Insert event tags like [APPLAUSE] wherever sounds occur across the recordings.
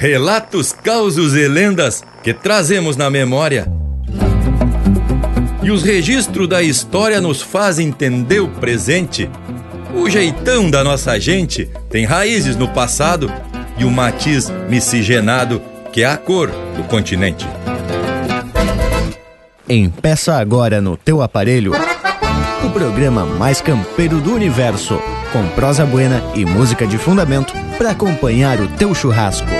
Relatos, causos e lendas que trazemos na memória. E os registros da história nos fazem entender o presente. O jeitão da nossa gente tem raízes no passado e o matiz miscigenado que é a cor do continente. Empeça agora no teu aparelho o programa mais campeiro do universo, com prosa buena e música de fundamento para acompanhar o teu churrasco.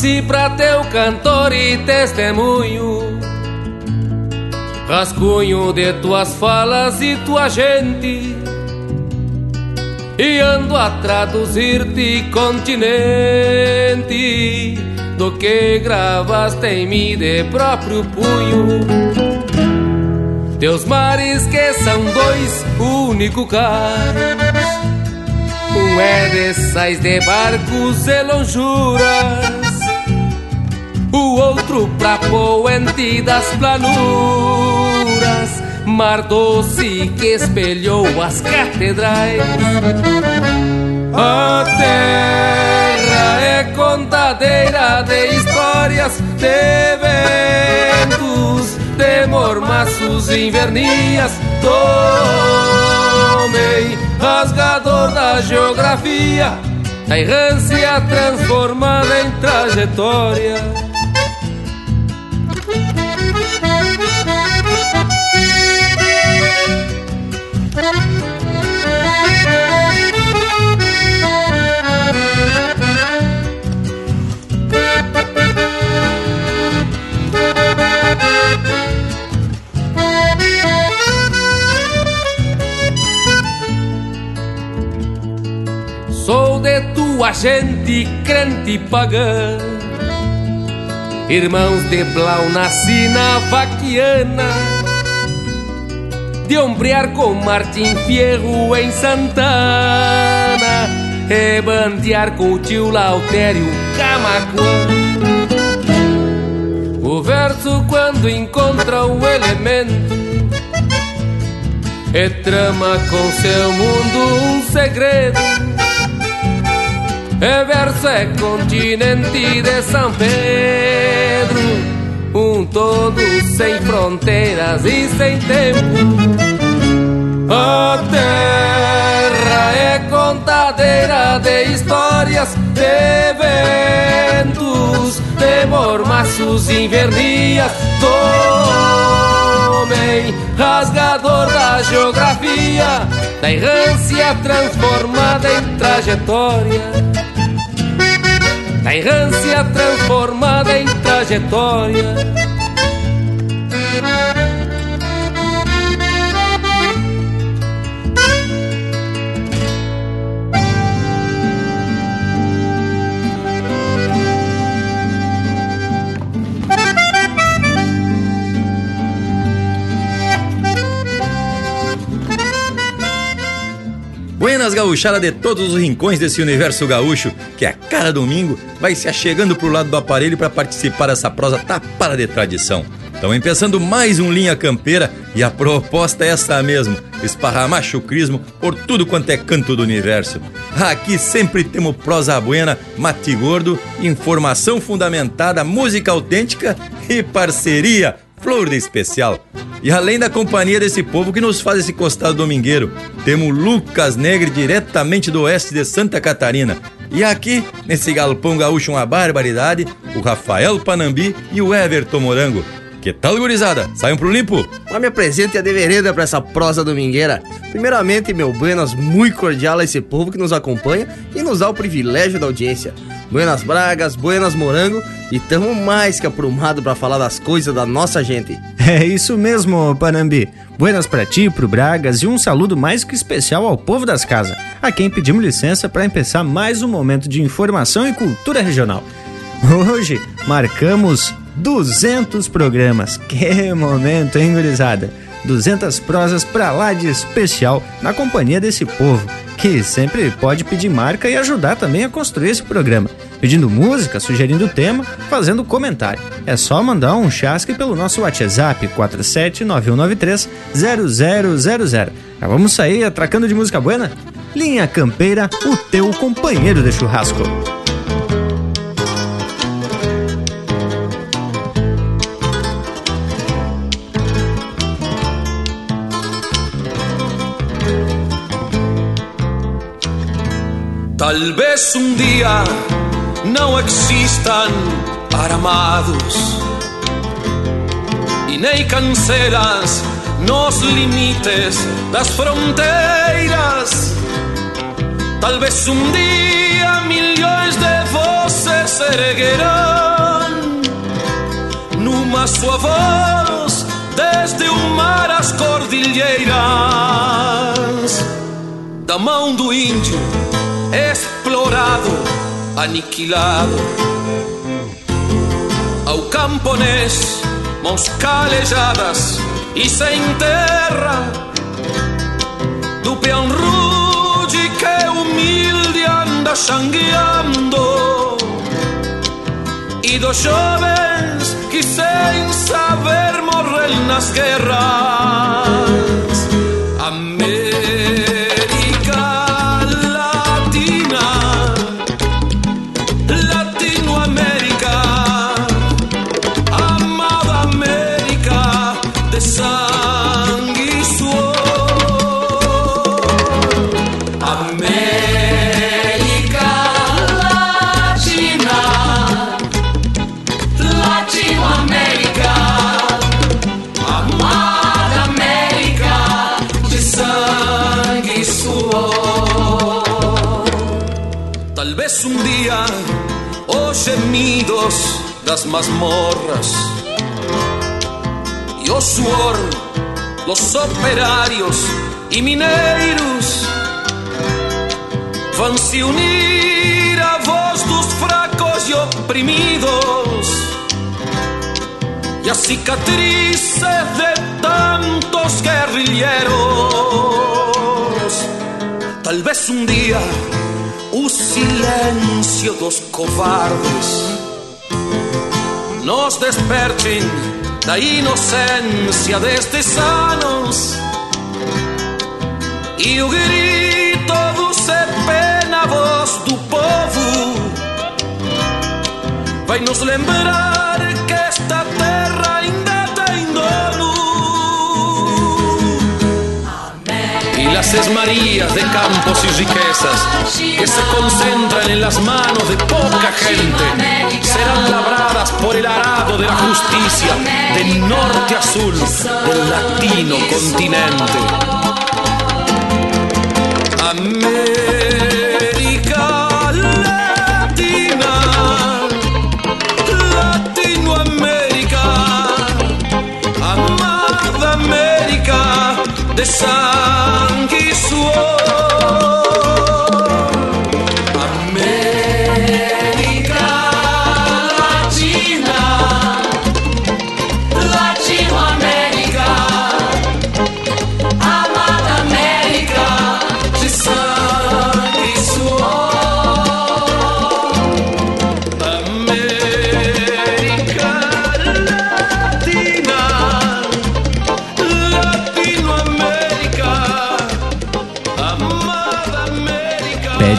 Nasci pra teu cantor e testemunho, rascunho de tuas falas e tua gente, e ando a traduzir-te continente. Do que gravaste em mim de próprio punho. Teus mares que são dois único caros um é de sais de barcos e lonjuras o outro pra poente das planuras, mar doce que espelhou as catedrais. A terra é contadeira de histórias, de ventos, de mormaços invernias. Tomei rasgador da geografia, a errância transformada em trajetória. Gente crente pagã. Irmãos de Blau nasci na vaquiana. De ombrear com Martim Fierro em Santana. E bandear com o tio Lautério Camacuã. O verso quando encontra o elemento e trama com seu mundo um segredo é verso é continente de São Pedro, um todo sem fronteiras e sem tempo. A terra é contadeira de histórias, de ventos, de mormaços invernias. Tomem rasgador da geografia, da errância transformada em trajetória da errância transformada em trajetória. Buenas gauchada de todos os rincões desse universo gaúcho, que a cada domingo vai se achegando pro lado do aparelho para participar dessa prosa tapada de tradição. Estão empeçando mais um Linha Campeira e a proposta é essa mesmo: esparramar chucrismo por tudo quanto é canto do universo. Aqui sempre temos prosa buena, mate gordo, informação fundamentada, música autêntica e parceria flor de especial. E além da companhia desse povo que nos faz esse costado domingueiro, temos Lucas Negre diretamente do oeste de Santa Catarina. E aqui, nesse galpão gaúcho uma barbaridade, o Rafael Panambi e o Everton Morango. Que tal, gurizada? Saiam pro limpo? Mas me apresente a devereda pra essa prosa domingueira. Primeiramente, meu buenas muito cordial a esse povo que nos acompanha e nos dá o privilégio da audiência. Buenas bragas, buenas morango e tamo mais que aprumado para falar das coisas da nossa gente. É isso mesmo, Panambi. Buenas para ti, pro Bragas e um saludo mais que especial ao povo das casas, a quem pedimos licença para empezar mais um momento de informação e cultura regional. Hoje marcamos 200 programas. Que momento, hein, gurizada? 200 prosas pra lá de especial na companhia desse povo, que sempre pode pedir marca e ajudar também a construir esse programa, pedindo música, sugerindo tema, fazendo comentário. É só mandar um chasque pelo nosso WhatsApp 47991930000. Já vamos sair atracando de música buena? Linha Campeira, o teu companheiro de churrasco. Tal vez día no existan aramados y ni cancelas nos limites las fronteras. Tal vez un día millones de voces se erguerán, numa sua voz desde un mar as cordilheiras da mão do índio explorado, aniquilado. Ao camponês, mãos calejadas e sem terra, do peão rude que humilde anda xangueando, e dos jovens que sem saber morrem nas guerras. das masmorras e o suor los operarios e mineiros vão se unir a voz dos fracos e oprimidos. E as cicatrices de tantos guerrilheiros. Talvez um dia o silêncio dos covardes nos desperten da inocencia destes anos e o grito do se pena voz do povo. Vai nos lembrar que esta terra las esmarías de campos y riquezas que se concentran en las manos de poca gente serán labradas por el arado de la justicia del norte a sur del latino continente. América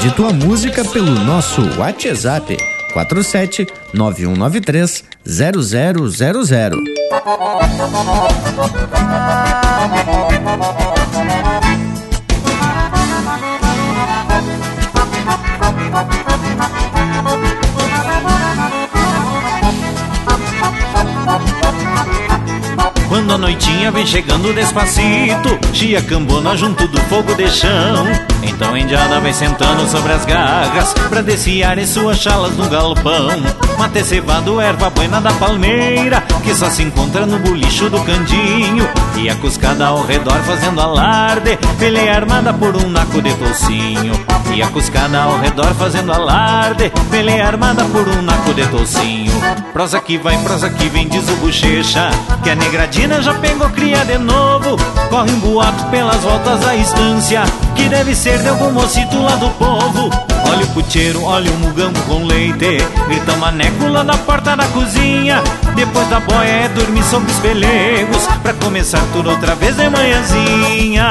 Pede tua música pelo nosso WhatsApp 47 9193 0000. Quando a noitinha vem chegando despacito, Chia Cambona junto do fogo de chão Então a indiada vai sentando sobre as garras Pra desfiar suas chalas no galpão. Mate cevado, erva buena da palmeira Que só se encontra no bolicho do candinho. E a cuscada ao redor fazendo alarde Peleia armada por um naco de tocinho. E a cuscada ao redor fazendo alarde Peleia armada por um naco de tocinho Prosa que vai, prosa que vem, diz o bochecha Que a negradina já pegou cria de novo. Corre um boato pelas voltas da estância Que deve ser de algum mocito lá do povo. Olha o puteiro, olha o mugambo com leite Grita maneco lá na porta da cozinha. Depois da boia é dormir sobre os pelegos Pra começar tudo outra vez de manhãzinha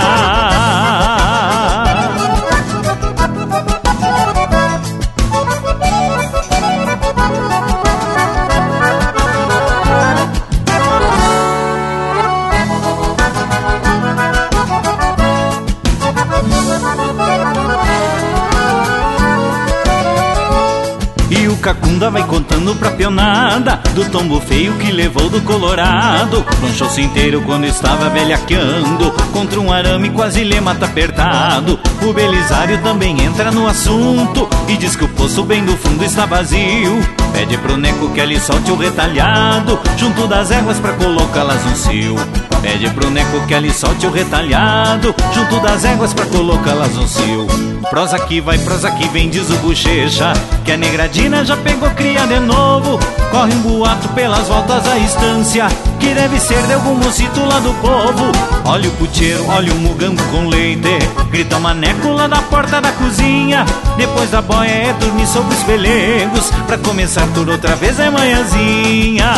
pionada Do tombo feio que levou do Colorado. Tronchou-se inteiro quando estava velhaqueando Contra um arame quase lhe mata apertado. O Belisário também entra no assunto E diz que o poço bem do fundo está vazio. Pede pro Neco que ele solte o retalhado Junto das éguas pra colocá-las no cio Pede pro Neco que ele solte o retalhado Junto das éguas pra colocá-las no cio. Prosa que vai, prosa que vem, diz o bochecha Que a negradina já pegou cria de novo. Corre um boato pelas voltas da estância Que deve ser de algum mocito lá do povo. Olha o puteiro, olha o mugambo com leite Grita maneco lá da porta da cozinha. Depois da boia é dormir sobre os pelegos Pra começar tudo outra vez é manhãzinha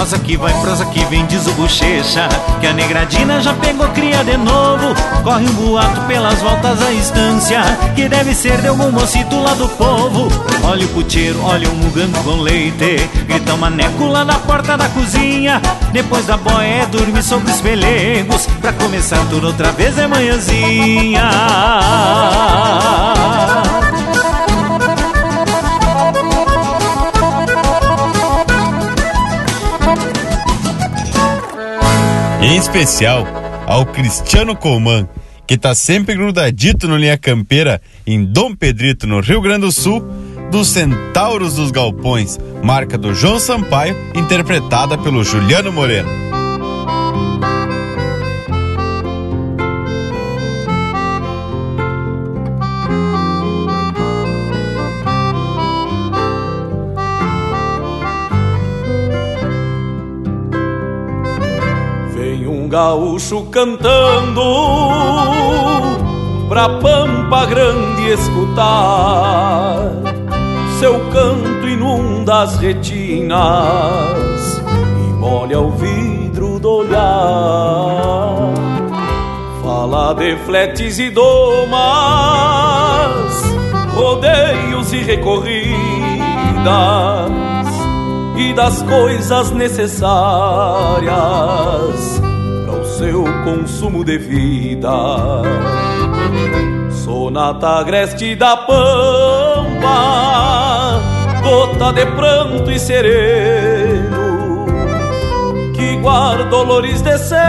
Prosa que vai, prosa que vem, diz o bochecha Que a negradina já pegou cria de novo. Corre um boato pelas voltas da estância Que deve ser de algum mocito lá do povo. Olha o puteiro, olha o mugambo com leite Grita um maneco lá na porta da cozinha. Depois da boia é dormir sobre os pelegos. Pra começar tudo outra vez é manhãzinha em especial ao Cristiano Colman, que está sempre grudadito no Linha Campeira, em Dom Pedrito, no Rio Grande do Sul, dos Centauros dos Galpões, marca do João Sampaio, interpretada pelo Juliano Moreno. Gaúcho cantando pra Pampa Grande escutar. Seu canto inunda as retinas e molha o vidro do olhar. Fala de fletes e domas, rodeios e recorridas e das coisas necessárias seu consumo de vida. Sonata agreste da pampa, gota de pranto e sereno, que guarda dolores de selva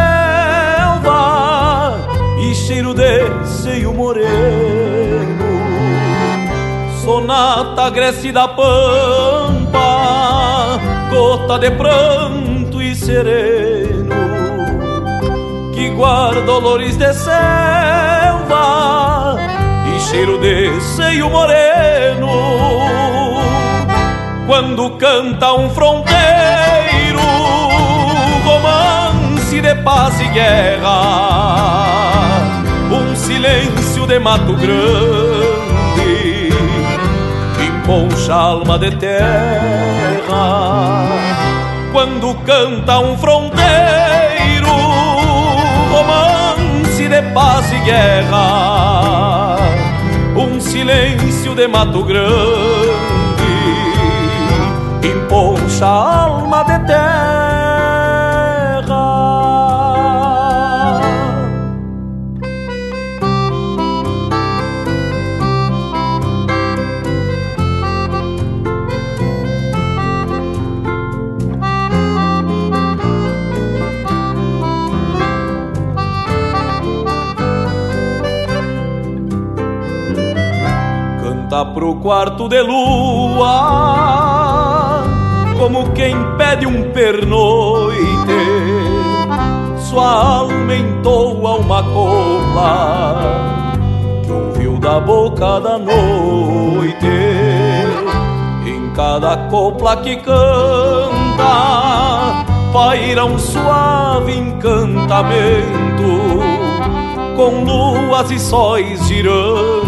e cheiro de seio moreno. Sonata agreste da pampa, gota de pranto e sereno que guarda dolores de selva e cheiro de seio moreno. Quando canta um fronteiro, romance de paz e guerra, um silêncio de mato grande, emponcha alma de terra. Quando canta um fronteiro, paz e guerra, um silêncio de mato grande, emponcha a alma de terra. Lá pro quarto de lua, como quem pede um pernoite, sua alma entoa uma copla que ouviu da boca da noite. Em cada copla que canta, paira um suave encantamento com luas e sóis girando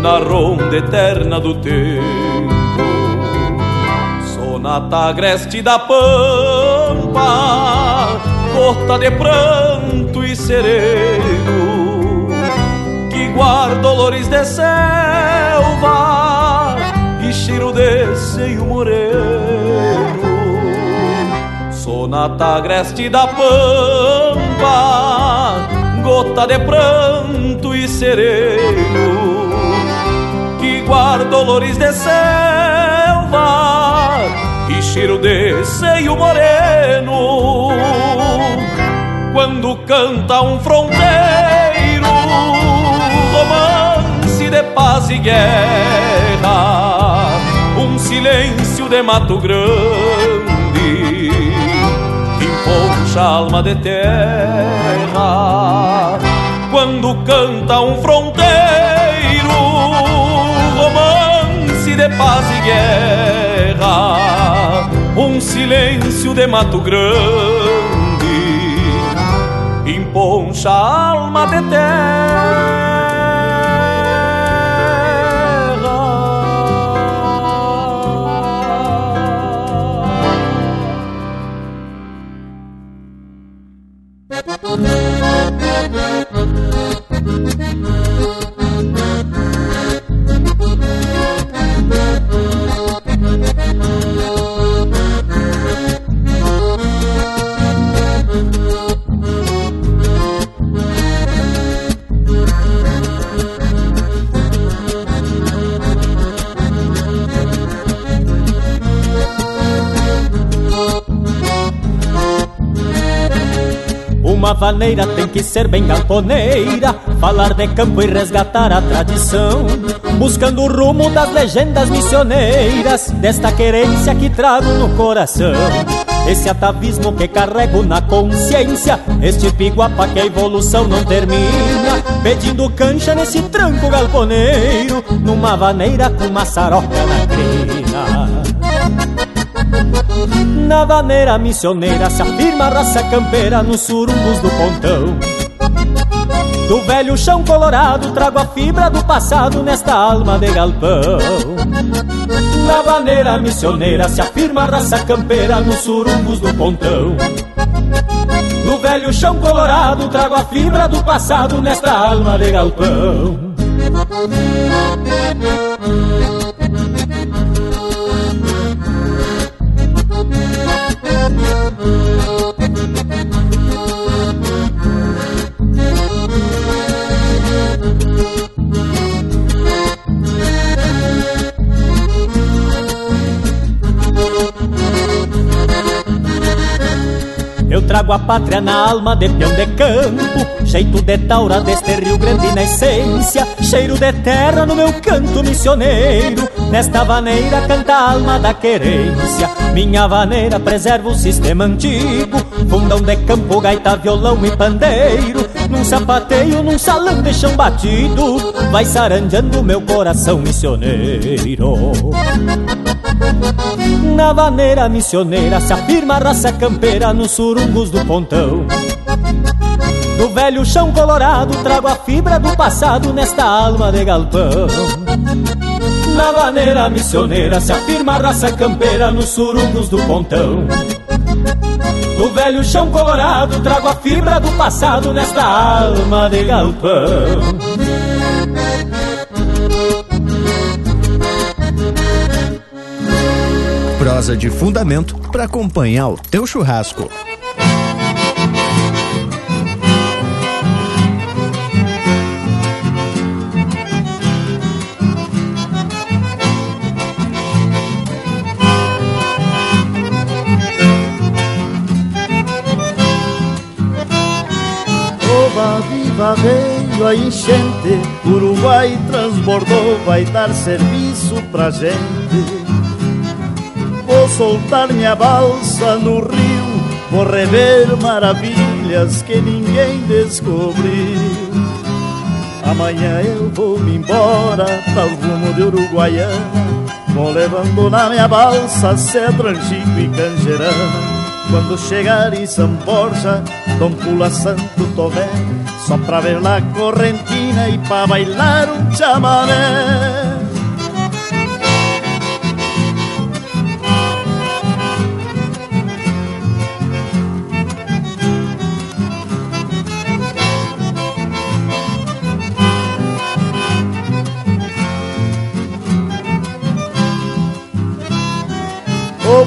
na ronda eterna do tempo. Sonata agreste da pampa, gota de pranto e sereno, que guarda dolores de selva e cheiro de seio moreno. Sonata agreste da pampa, gota de pranto e sereno, guarda dolores de selva e cheiro de seio moreno. Quando canta um fronteiro, romance de paz e guerra, um silêncio de mato grande poncha alma de terra quando canta um fronteiro paz e guerra um silêncio de mato grande emponcha alma de terra Uma vaneira tem que ser bem galponeira, falar de campo e resgatar a tradição, buscando o rumo das legendas missioneiras, desta querência que trago no coração. Esse atavismo que carrego na consciência, este piguapa que a evolução não termina, pedindo cancha nesse tranco galponeiro, numa vaneira com maçaroca na crina. Na vaneira missioneira se afirma a raça campeira nos surumbos do pontão. Do velho chão colorado trago a fibra do passado nesta alma de galpão. Na vaneira missioneira se afirma a raça campeira nos surumbos do pontão. Do velho chão colorado trago a fibra do passado nesta alma de galpão. Trago a pátria na alma de peão de campo, jeito de taura deste Rio Grande na essência, cheiro de terra no meu canto missioneiro. Nesta vaneira canta a alma da querência, minha vaneira preserva o sistema antigo, fundão de campo, gaita, violão e pandeiro. Num sapateio, num salão de chão batido, vai saranjando meu coração missioneiro. Na vaneira missioneira se afirma a raça campeira nos surungos do pontão. Do velho chão colorado trago a fibra do passado nesta alma de galpão. Na vaneira missioneira se afirma a raça campeira nos surungos do pontão. Do velho chão colorado trago a fibra do passado nesta alma de galpão. Prosa de fundamento para acompanhar o teu churrasco. Viva, veio a enchente, Uruguai transbordou, vai dar serviço pra gente. Soltar minha balsa no rio, vou rever maravilhas que ninguém descobriu. Amanhã eu vou me embora para rumo de Uruguaiana, vou levando na minha balsa cedro, angico e canjerana. Quando chegar em São Borja, Dom Pula Santo Tomé Só pra ver lá correntina e pra bailar um chamamé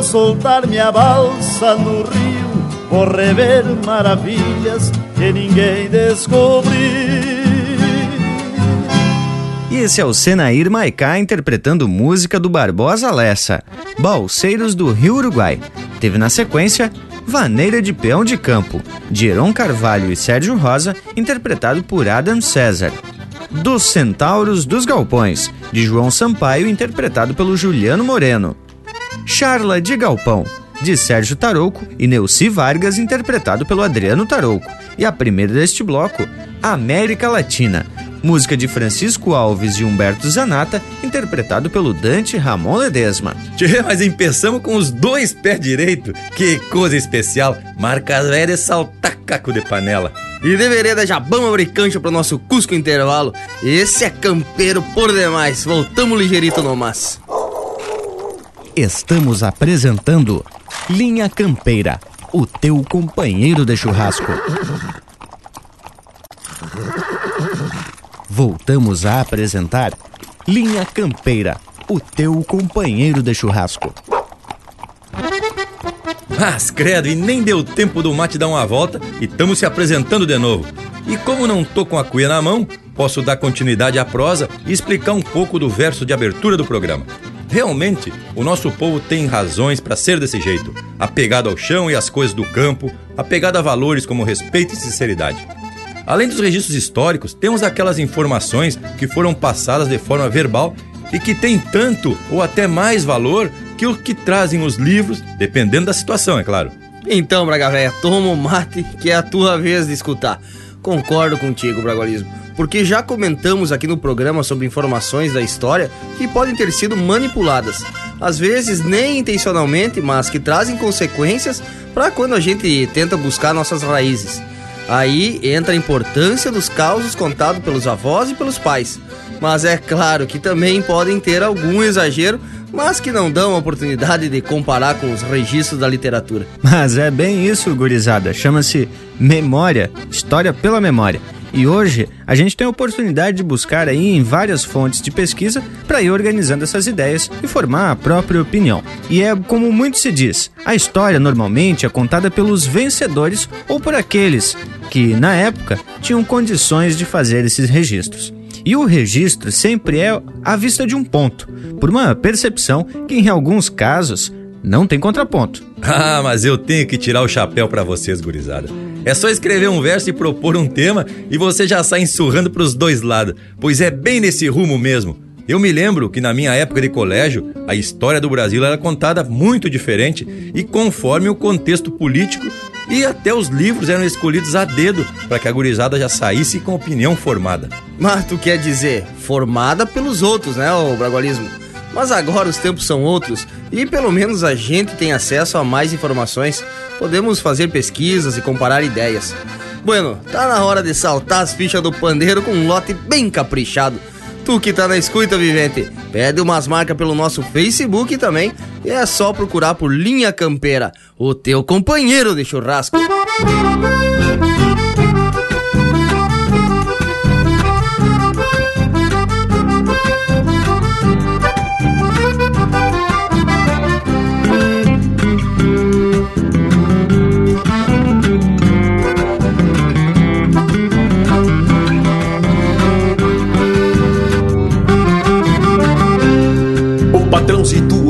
Vou soltar minha balsa no rio, vou rever maravilhas que ninguém descobriu. E esse é o Senair Maicá interpretando música do Barbosa Lessa, Balseiros do Rio Uruguai. Teve na sequência Vaneira de Peão de Campo, de Heron Carvalho e Sérgio Rosa, interpretado por Adam César. Dos Centauros dos Galpões, de João Sampaio, interpretado pelo Juliano Moreno. Charla de Galpão, de Sérgio Tarouco e Neuci Vargas, interpretado pelo Adriano Tarouco. E a primeira deste bloco, América Latina, música de Francisco Alves e Humberto Zanata, interpretado pelo Dante Ramon Ledesma. Tchê, mas empeçamos com os dois pés direito. Que coisa especial. Marcas velhas saltar caco de panela. E de vereda já vamos abrir cancha pro nosso Cusco Intervalo. Esse é campeiro por demais. Voltamos ligeirito no mas. Estamos apresentando Linha Campeira, o teu companheiro de churrasco. Voltamos a apresentar Linha Campeira, o teu companheiro de churrasco. Mas credo, e nem deu tempo do mate dar uma volta e estamos se apresentando de novo. E como não tô com a cuia na mão, posso dar continuidade à prosa e explicar um pouco do verso de abertura do programa. Realmente, o nosso povo tem razões para ser desse jeito, apegado ao chão e às coisas do campo, apegado a valores como respeito e sinceridade. Além dos registros históricos, temos aquelas informações que foram passadas de forma verbal e que têm tanto ou até mais valor que o que trazem os livros, dependendo da situação, é claro. Então, Braga Véia, toma o mate que é a tua vez de escutar. Concordo contigo, Bragualismo, porque já comentamos aqui no programa sobre informações da história que podem ter sido manipuladas, às vezes nem intencionalmente, mas que trazem consequências para quando a gente tenta buscar nossas raízes. Aí entra a importância dos causos contados pelos avós e pelos pais. Mas é claro que também podem ter algum exagero, mas que não dão a oportunidade de comparar com os registros da literatura. Mas é bem isso, gurizada. Chama-se memória, história pela memória. E hoje a gente tem a oportunidade de buscar aí em várias fontes de pesquisa para ir organizando essas ideias e formar a própria opinião. E é como muito se diz, a história normalmente é contada pelos vencedores ou por aqueles que, na época, tinham condições de fazer esses registros. E o registro sempre é à vista de um ponto, por uma percepção que em alguns casos não tem contraponto. Ah, mas eu tenho que tirar o chapéu para vocês, gurizada. É só escrever um verso e propor um tema e você já sai ensurrando pros dois lados, pois é bem nesse rumo mesmo. Eu me lembro que na minha época de colégio, a história do Brasil era contada muito diferente e conforme o contexto político e até os livros eram escolhidos a dedo para que a gurizada já saísse com opinião formada. Mas tu quer dizer, formada pelos outros, né, o bragualismo? Mas agora os tempos são outros e pelo menos a gente tem acesso a mais informações. Podemos fazer pesquisas e comparar ideias. Bueno, tá na hora de saltar as fichas do pandeiro com um lote bem caprichado. Tu que tá na escuta, vivente, pede umas marcas pelo nosso Facebook também. E é só procurar por Linha Campeira, o teu companheiro de churrasco. patrãozito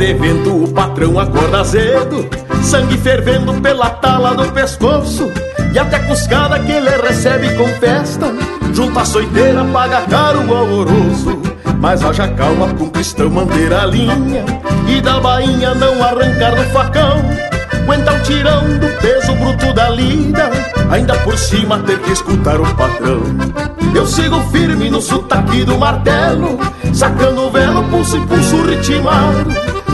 de vento o patrão acorda cedo Sangue fervendo pela tala do pescoço E até cuscada que ele recebe com festa Junta a soiteira, paga caro o alvoroço. Mas haja calma com cristão manter a linha E da bainha não arrancar do facão. Aguenta o tirão do peso bruto da lida Ainda por cima ter que escutar o patrão. Eu sigo firme no sotaque do martelo Sacando o velo, pulso e pulso ritmado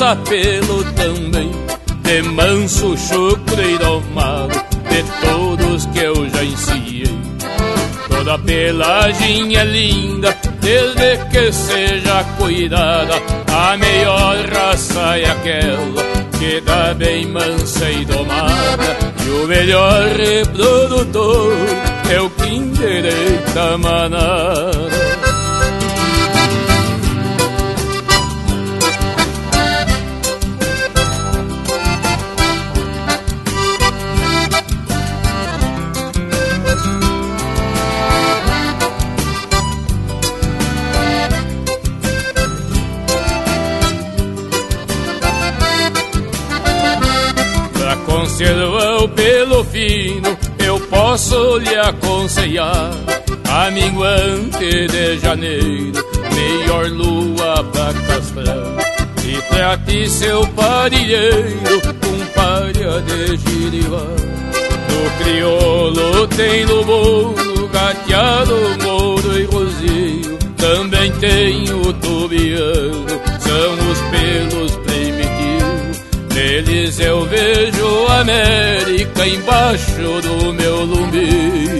raça pelo também De manso, chucro e domado De todos que eu já ensiei Toda pelagem é linda Desde que seja cuidada A melhor raça é aquela Que dá bem mansa e domada. E o melhor reprodutor É o que endireita a manada A minguante de janeiro Melhor lua pra castrar E trate seu parilheiro Com palha de girivá No crioulo tem lobo Gateado, mouro e rosinho. Também tem o tubiano São os pelos Neles eu vejo a América embaixo do meu lumbio.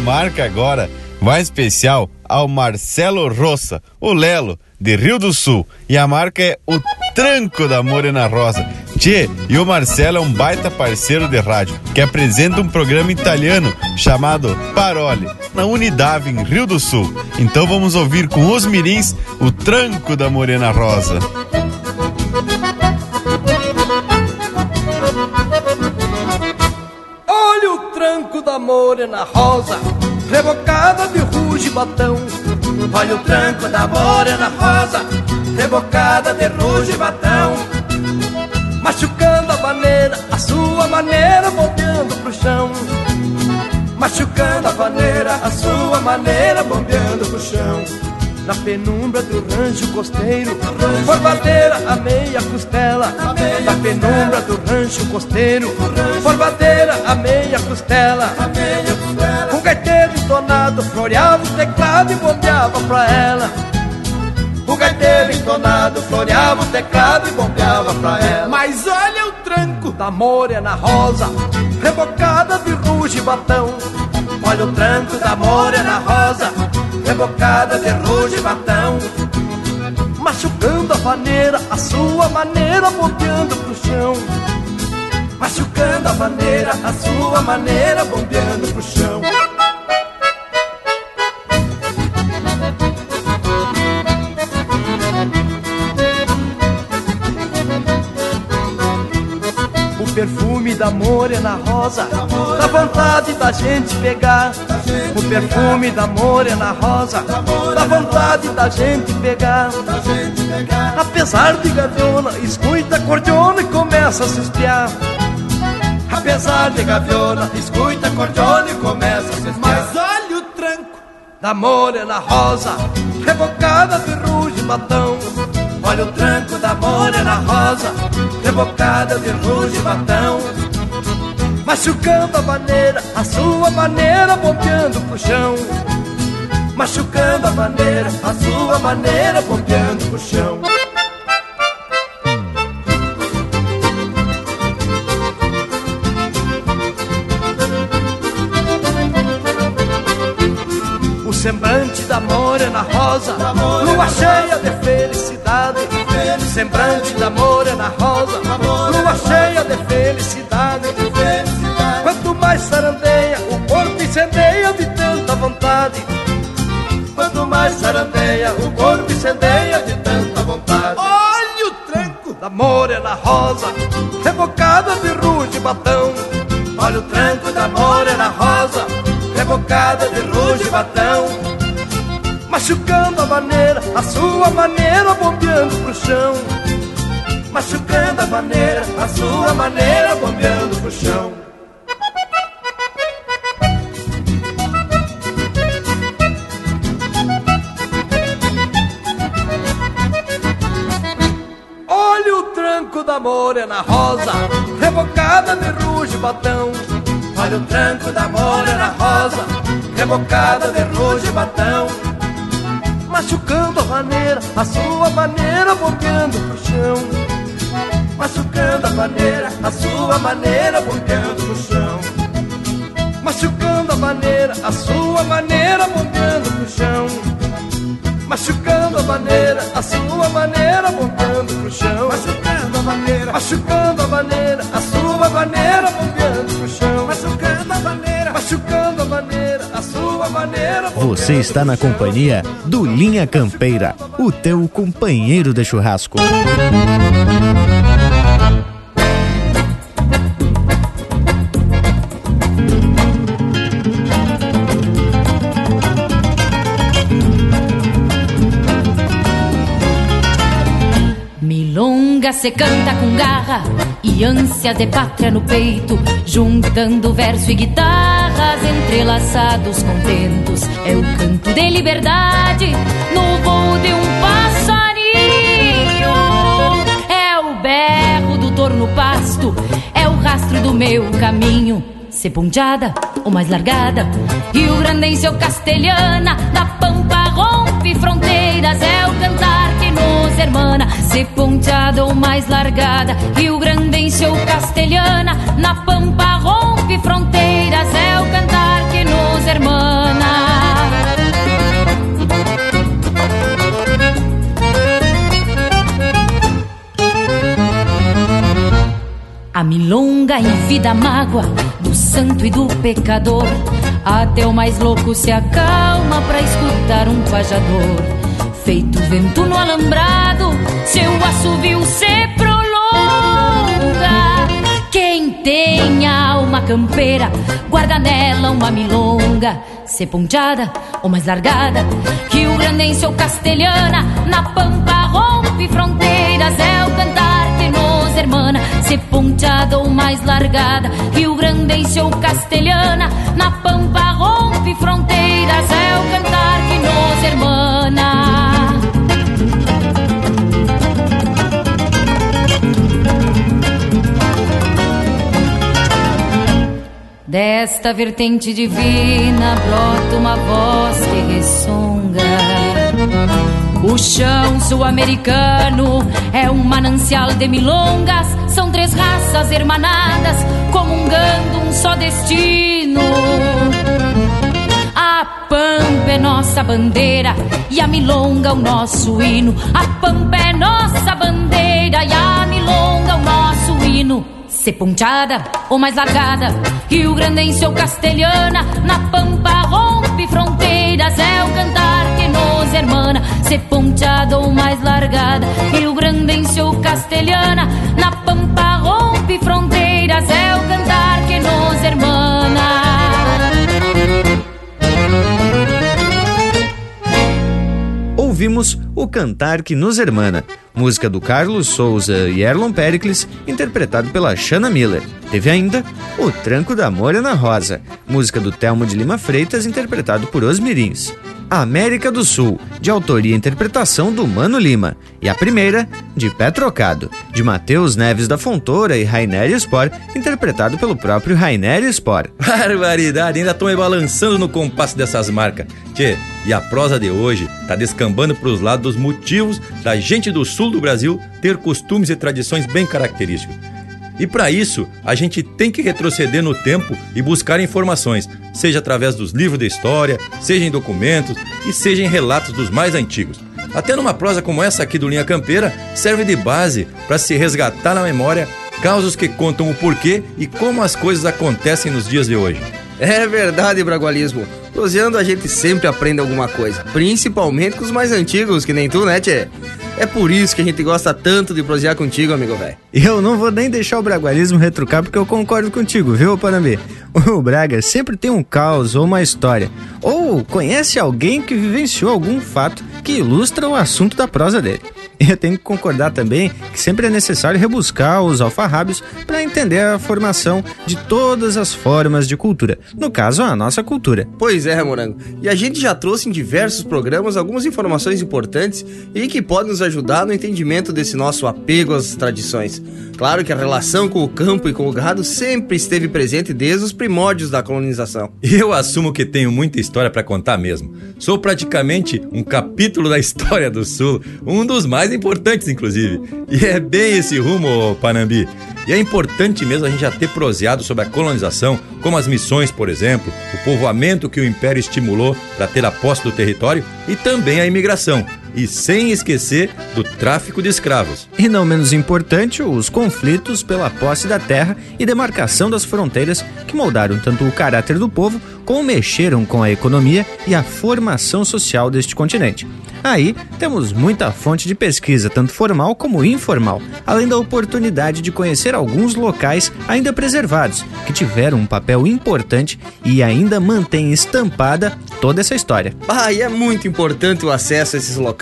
Marca agora vai especial ao Marcelo Roça, o Lelo, de Rio do Sul. E a marca é o Tranco da Morena Rosa. Tchê, e o Marcelo é um baita parceiro de rádio, que apresenta um programa italiano chamado Parole, na Unidade em Rio do Sul. Então vamos ouvir com os mirins o Tranco da Morena Rosa. Morena rosa, rebocada de ruge batão. Olha o tranco da morena rosa, rebocada de ruge batão. Machucando a maneira, a sua maneira, bombeando pro chão. Machucando a maneira, a sua maneira, bombeando pro chão. Na penumbra do rancho costeiro, forbadeira a meia costela. Na penumbra do rancho costeiro, forbadeira a meia costela. Um gaiteiro entonado floreava o teclado e bombeava pra ela. O gaiteiro entonado floreava o teclado e bombeava pra ela. Mas olha o tranco da morena rosa, rebocada de ruge e batão. Olha o tranco da morena rosa, rebocada de ruge e batão. Machucando a vaneira, a sua maneira, bombeando pro chão. Machucando a vaneira, a sua maneira, bombeando pro chão. perfume da morena rosa, dá vontade da gente pegar. O perfume da morena rosa, dá vontade da gente pegar. Apesar de gaviona, escuta cordiona e começa a suspirar. Apesar de gaviona, escuta cordiona e começa a suspirar. Mas olha o tranco da morena rosa, revocada de ruge batão. Olha o tranco da morena rosa, rebocada de ruge e batão. Machucando a maneira, a sua maneira, bombeando pro chão. Machucando a maneira, a sua maneira, bombeando pro chão. O semblante da morena rosa, lua cheia de felicidade semblante da morena rosa, lua cheia de felicidade. Mais sarandeia, o corpo incendeia de tanta vontade. Quanto mais sarandeia, o corpo incendeia de tanta vontade. Olha o tranco da morena rosa, rebocada de ruge batão. Olha o tranco da morena rosa, rebocada de ruge batão machucando a maneira, a sua maneira, bombeando pro chão. Machucando a maneira, a sua maneira, bombeando pro chão. Da morena rosa, rebocada de ruge batão. Olha o tranco da morena rosa, rebocada de ruge batão machucando a maneira, a sua maneira, bombeando pro chão. Machucando a maneira, a sua maneira, bombeando pro chão. Machucando a maneira, a sua maneira, bombeando pro chão. Machucando a maneira, a sua maneira, bombeando pro chão. Machucando a maneira, machucando a maneira, a sua maneira, bombeando pro chão. Machucando a maneira, machucando a maneira, a sua maneira, Você está na companhia do Linha Campeira, o teu companheiro de churrasco. Milonga se canta com garra e ânsia de pátria no peito, juntando verso e guitarras entrelaçados contentos. É o canto de liberdade no voo de um passarinho. É o berro do torno pasto, é o rastro do meu caminho. Se ponteada ou mais largada, Rio Grandense ou castelhana, da pampa rompe fronteiras, é o cantar nos hermana. Se ponteada ou mais largada, Rio Grandense ou castelhana, na pampa rompe fronteiras, é o cantar que nos hermana. A milonga enfida a mágoa do santo e do pecador. Até o mais louco se acalma pra escutar um pajador. Feito vento no alambrado, seu assovio se prolonga. Quem tem alma campeira, guarda nela uma milonga. Se ponteada ou mais largada, Rio Grandense ou castelhana, na pampa rompe fronteiras, é o cantar que nos hermana. Se ponteada ou mais largada, Rio Grandense ou castelhana, na pampa rompe fronteiras, é o cantar que nos hermana. Desta vertente divina brota uma voz que ressonga. O chão sul-americano é um manancial de milongas. São três raças hermanadas, comungando um só destino. A pampa é nossa bandeira e a milonga o nosso hino. A pampa é nossa bandeira e a milonga o nosso hino. Se ponteada ou mais largada, Rio Grandense ou castelhana, na pampa rompe fronteiras, é o cantar que nos hermana. Se ponteada ou mais largada, Rio Grandense ou castelhana, na pampa rompe fronteiras, é o cantar que nos hermana. Ouvimos O Cantar que nos hermana, música do Carlos Souza e Erlon Pericles, interpretado pela Shanna Miller. Teve ainda O Tranco da Morena Rosa, música do Telmo de Lima Freitas, interpretado por Os Mirins. América do Sul, de autoria e interpretação do Mano Lima. E a primeira, de Pé Trocado, de Matheus Neves da Fontoura e Rainer Spor, interpretado pelo próprio Rainer Spor. [LAUGHS] Barbaridade, ainda estão me balançando no compasso dessas marcas. Tchê, e a prosa de hoje tá descambando pros lados dos motivos da gente do sul do Brasil ter costumes e tradições bem característicos. E para isso, a gente tem que retroceder no tempo e buscar informações, seja através dos livros de história, seja em documentos e seja em relatos dos mais antigos. Até numa prosa como essa aqui do Linha Campeira, serve de base para se resgatar na memória causos que contam o porquê e como as coisas acontecem nos dias de hoje. É verdade, Bragualismo. Proseando a gente sempre aprende alguma coisa, principalmente com os mais antigos, que nem tu, né, Tchê? É por isso que a gente gosta tanto de prosear contigo, amigo velho. Eu não vou nem deixar o bragualismo retrucar porque eu concordo contigo, viu, Panambi? O Braga sempre tem um caos ou uma história, ou conhece alguém que vivenciou algum fato que ilustra o assunto da prosa dele. E eu tenho que concordar também que sempre é necessário rebuscar os alfarrábios para entender a formação de todas as formas de cultura, no caso, a nossa cultura. Pois é, Morango. E a gente já trouxe em diversos programas algumas informações importantes e que podem nos ajudar no entendimento desse nosso apego às tradições. Claro que a relação com o campo e com o gado sempre esteve presente desde os primórdios da colonização. Eu assumo que tenho muita história para contar mesmo. Sou praticamente um capítulo da história do Sul, um dos mais importantes, inclusive. E é bem esse rumo, Panambi. E é importante mesmo a gente já ter proseado sobre a colonização, como as missões, por exemplo, o povoamento que o Império estimulou para ter a posse do território e também a imigração. E sem esquecer do tráfico de escravos. E não menos importante, os conflitos pela posse da terra e demarcação das fronteiras que moldaram tanto o caráter do povo como mexeram com a economia e a formação social deste continente. Aí temos muita fonte de pesquisa, tanto formal como informal, além da oportunidade de conhecer alguns locais ainda preservados, que tiveram um papel importante e ainda mantêm estampada toda essa história. Ah, e é muito importante o acesso a esses locais,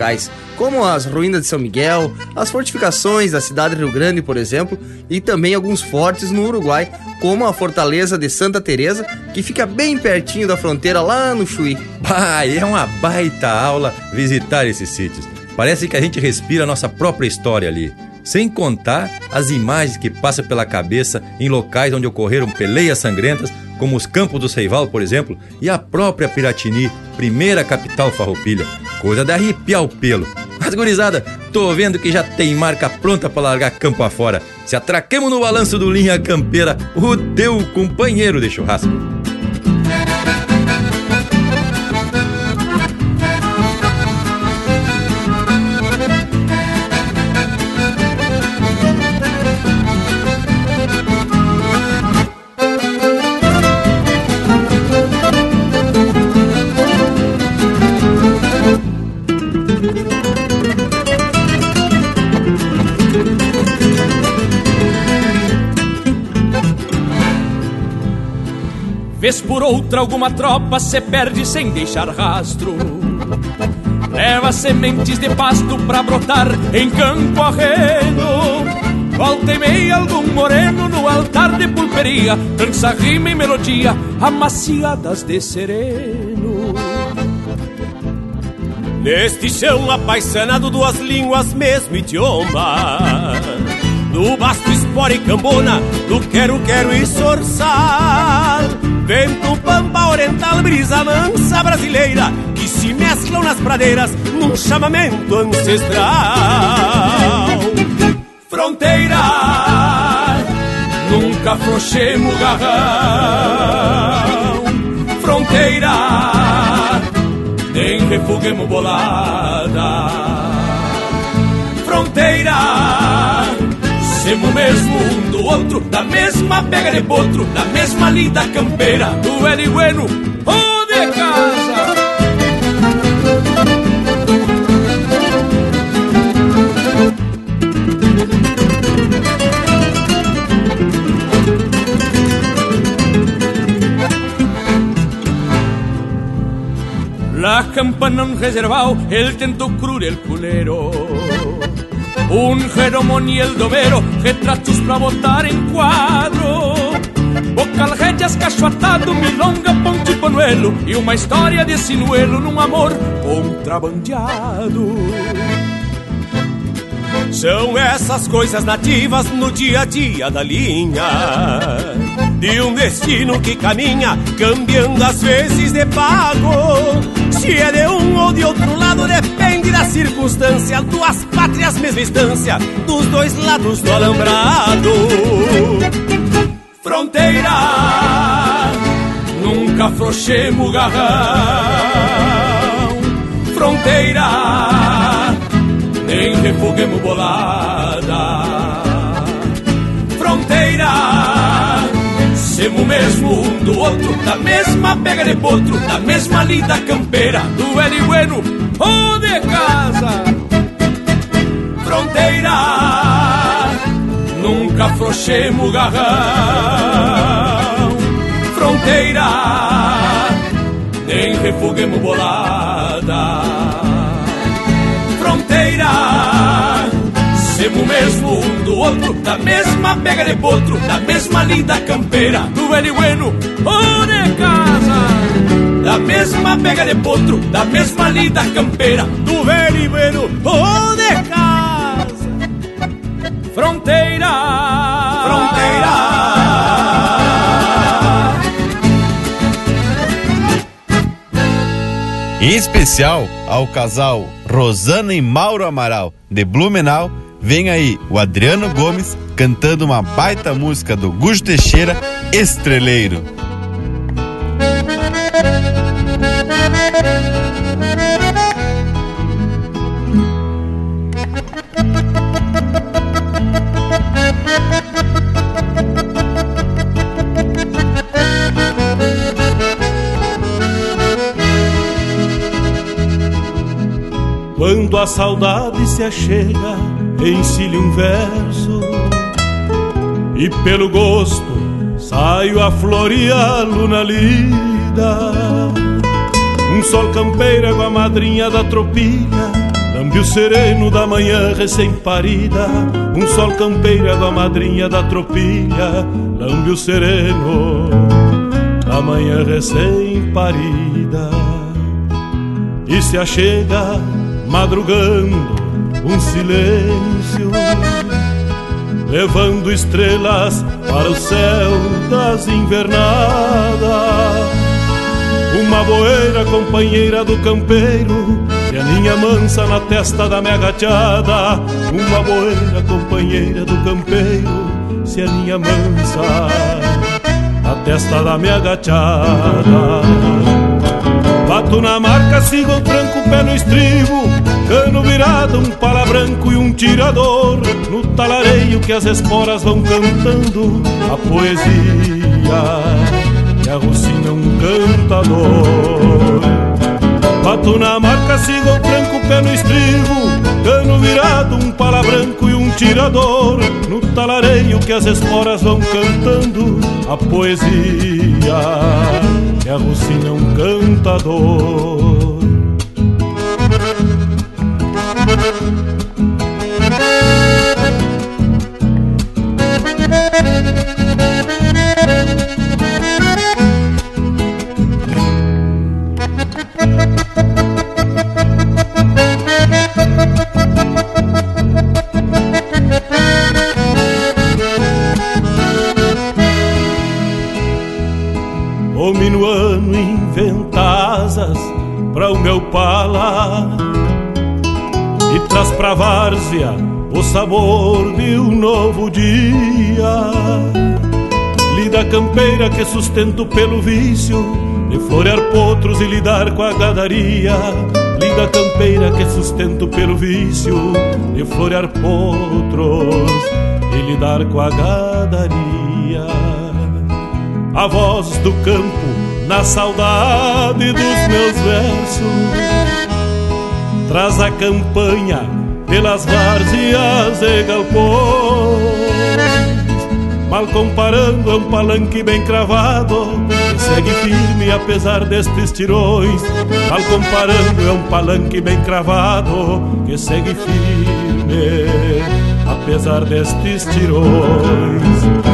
como as ruínas de São Miguel, as fortificações da cidade de Rio Grande, por exemplo, e também alguns fortes no Uruguai, como a fortaleza de Santa Teresa, que fica bem pertinho da fronteira lá no Chuí. Bah, é uma baita aula visitar esses sítios. Parece que a gente respira a nossa própria história ali. Sem contar as imagens que passam pela cabeça em locais onde ocorreram peleias sangrentas, como os Campos do Seival, por exemplo, e a própria Piratini, primeira capital farroupilha. Coisa de arrepiar o pelo. Mas, gurizada, tô vendo que já tem marca pronta para largar campo afora. Se atraquemos no balanço do Linha Campeira, o teu companheiro de churrasco. Vez por outra alguma tropa se perde sem deixar rastro. Leva sementes de pasto pra brotar em campo arreno. Volta e meia algum moreno no altar de pulperia. Dança rima e melodia amaciadas de sereno. Neste chão apaixonado, duas línguas, mesmo idioma. Do basto, espora e cambona, do quero-quero e sorçal Vento, pampa, oriental, brisa mansa brasileira Que se mesclam nas pradeiras num chamamento ancestral. Fronteira, nunca afrouxemos garrão. Fronteira, nem refuguemos bolada Fronteira Mesmo um do outro, da mesma pega de potro, da mesma lida campeira, do Eli Bueno ou de casa. La campana un reservado, el tento crur el culero. Un jeromón y el retratos pra botar en cuadro. Bocal rédeas, cacho atado, milonga, ponte e panuelo. E uma história de sinuelo num amor contrabandeado. São essas coisas nativas no dia a dia da linha De um destino que caminha, cambiando às vezes de pago. Se é de um ou de outro lado, depende da circunstância Duas pátrias, mesma instância, dos dois lados do alambrado. Fronteira, nunca afrouxemos garrão. Fronteira, nem refuguemos bolada. Fronteira, semo mesmo um do outro, da mesma pega de potro, da mesma lida campeira, do Eli Bueno ou de casa. Fronteira, nunca afrouxemos garrão. Fronteira, nem refuguemos bolada Semo mesmo um do outro, da mesma pega de potro, da mesma lida campeira, do velho bueno ou de casa. Da mesma pega de potro, da mesma lida campeira, do velho bueno ou de casa. Fronteira, fronteira. Em especial ao casal Rosana e Mauro Amaral, de Blumenau, Vem aí o Adriano Gomes cantando uma baita música do Gujo Teixeira, Estreleiro. Quando a saudade se achega ensile um verso E pelo gosto saio a floreá-lo na lida. Um sol campeiro com a madrinha da tropilha Lambe o sereno da manhã recém-parida. Um sol campeiro com a madrinha da tropilha Lambe o sereno da manhã recém-parida. E se achega madrugando um silêncio, levando estrelas para o céu das invernadas. Uma boeira companheira do campeiro, que aninha mansa na testa da minha gachada. Uma boeira companheira do campeiro, se aninha mansa na testa da minha gachada. Bato na marca, sigo o tranco, pé no estribo. Cano virado, um pala branco e um tirador. No talareio que as esporas vão cantando A poesia que arrucina um cantador. Bato na marca, sigo o tranco, pé no estribo. Cano virado, um pala branco e um tirador. No talareio que as esporas vão cantando A poesia que arrucina um cantador. Para o meu pala E traz pra várzea o sabor de um novo dia. Lida campeira que sustento pelo vício De florear potros e lidar com a gadaria. Lida campeira que sustento pelo vício De florear potros e lidar com a gadaria. A voz do campo na saudade dos meus versos. Traz a campanha pelas várzeas e galpões. Mal comparando, é um palanque bem cravado que segue firme apesar destes tirões. Mal comparando, é um palanque bem cravado que segue firme apesar destes tirões.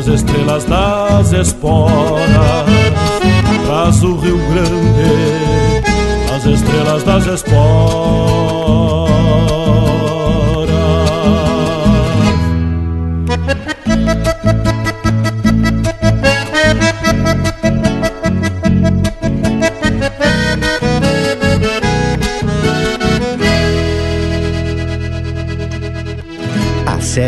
as estrelas das esporas. Traz o Rio Grande As estrelas das esporas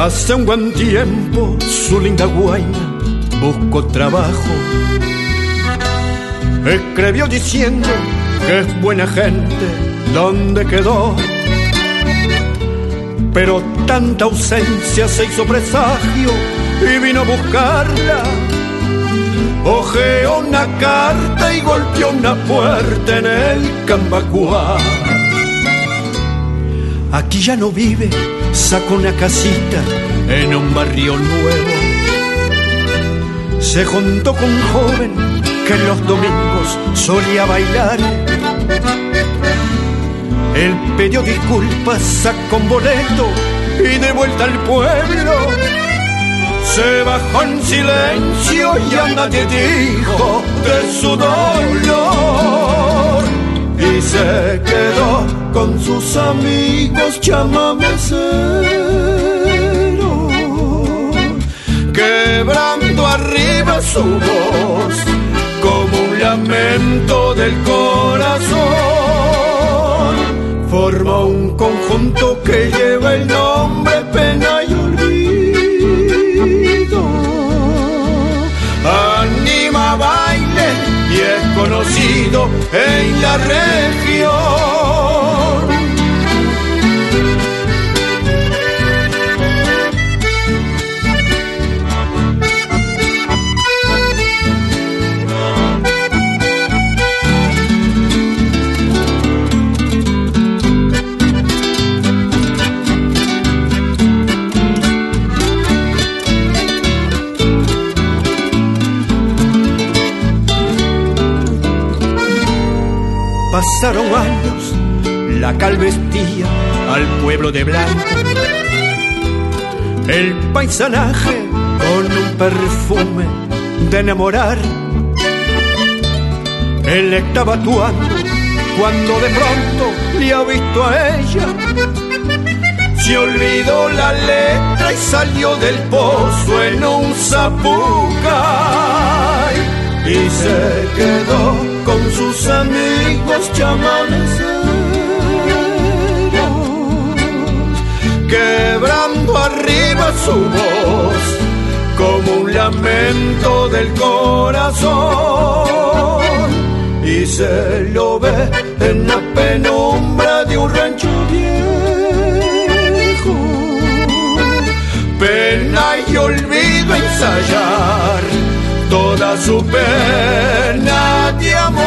Hace un buen tiempo su linda guaina buscó trabajo. Escribió diciendo que es buena gente donde quedó. Pero tanta ausencia se hizo presagio y vino a buscarla. Ojeó una carta y golpeó una puerta en el Cambacuá. Aquí ya no vive sacó una casita en un barrio nuevo. Se juntó con un joven que los domingos solía bailar. Él pidió disculpas, sacó un boleto y de vuelta al pueblo se bajó en silencio y a nadie dijo de su dolor y se quedó con sus amigos chamameceros. Quebrando arriba su voz como un lamento del corazón. Forma un conjunto que lleva el nombre pena y olvido. Anima baile y es conocido en la región Pasaron años, la cal vestía al pueblo de blanco. El paisanaje con un perfume de enamorar. Él estaba actuando cuando de pronto le ha visto a ella. Se olvidó la letra y salió del pozo en un zapucay y se quedó con sus amigos chamaneceros, quebrando arriba su voz como un lamento del corazón. Y se lo ve en la penumbra de un rancho viejo, pena y olvido ensayar toda su pena de amor.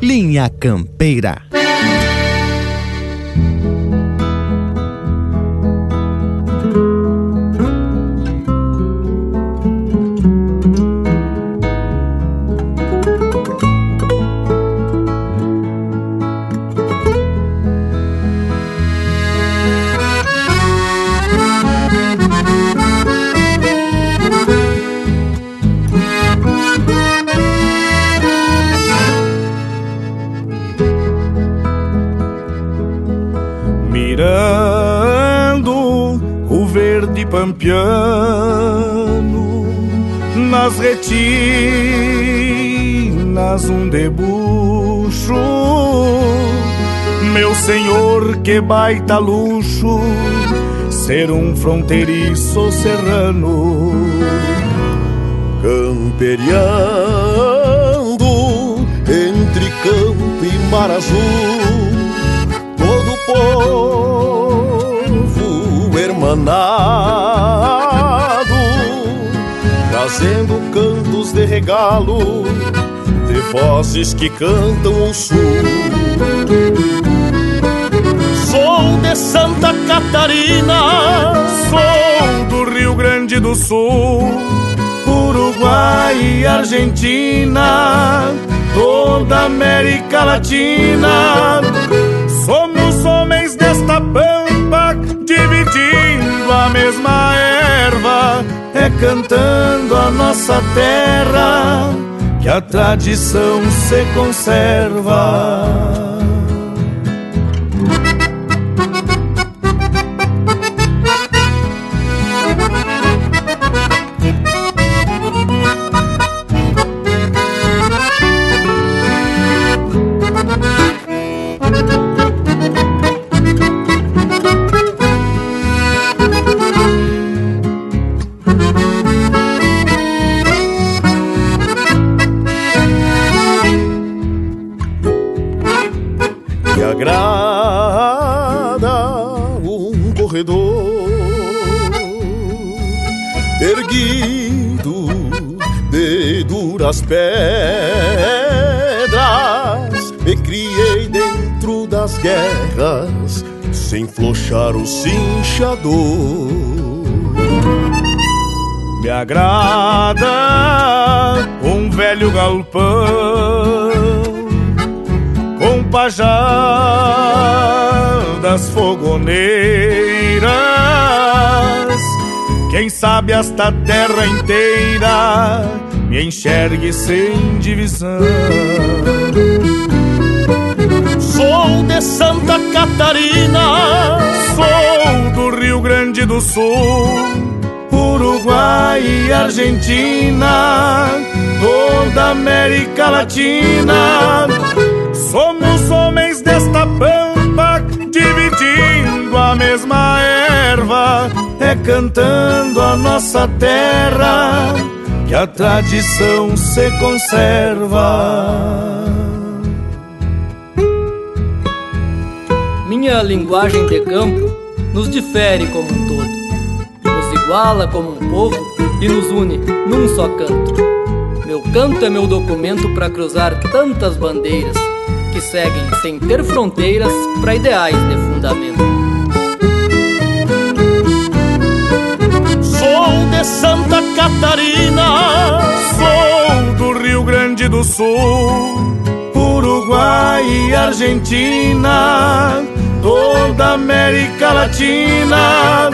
Linha Campeira. Verde pampiano nas retinas um debuxo. Meu senhor, que baita luxo ser um fronteiriço serrano. Camperiando entre campo e mar azul, todo povo hermanado, trazendo cantos de regalo, de vozes que cantam o sul. Sou de Santa Catarina, sou do Rio Grande do Sul, Uruguai e Argentina, toda América Latina. Somos homens desta pampa, dividindo a mesma erva, é cantando a nossa terra que a tradição se conserva. Sem flochar o cinchador. Me agrada um velho galpão das fogoneiras. Quem sabe esta terra inteira me enxergue sem divisão. Sou de Santa Catarina, sou do Rio Grande do Sul, Uruguai e Argentina, toda América Latina. Somos homens desta pampa, dividindo a mesma erva, é cantando a nossa terra que a tradição se conserva. Minha linguagem de campo nos difere como um todo, nos iguala como um povo e nos une num só canto. Meu canto é meu documento para cruzar tantas bandeiras que seguem sem ter fronteiras para ideais de fundamento. Sou de Santa Catarina, sou do Rio Grande do Sul, Uruguai e Argentina, toda América Latina.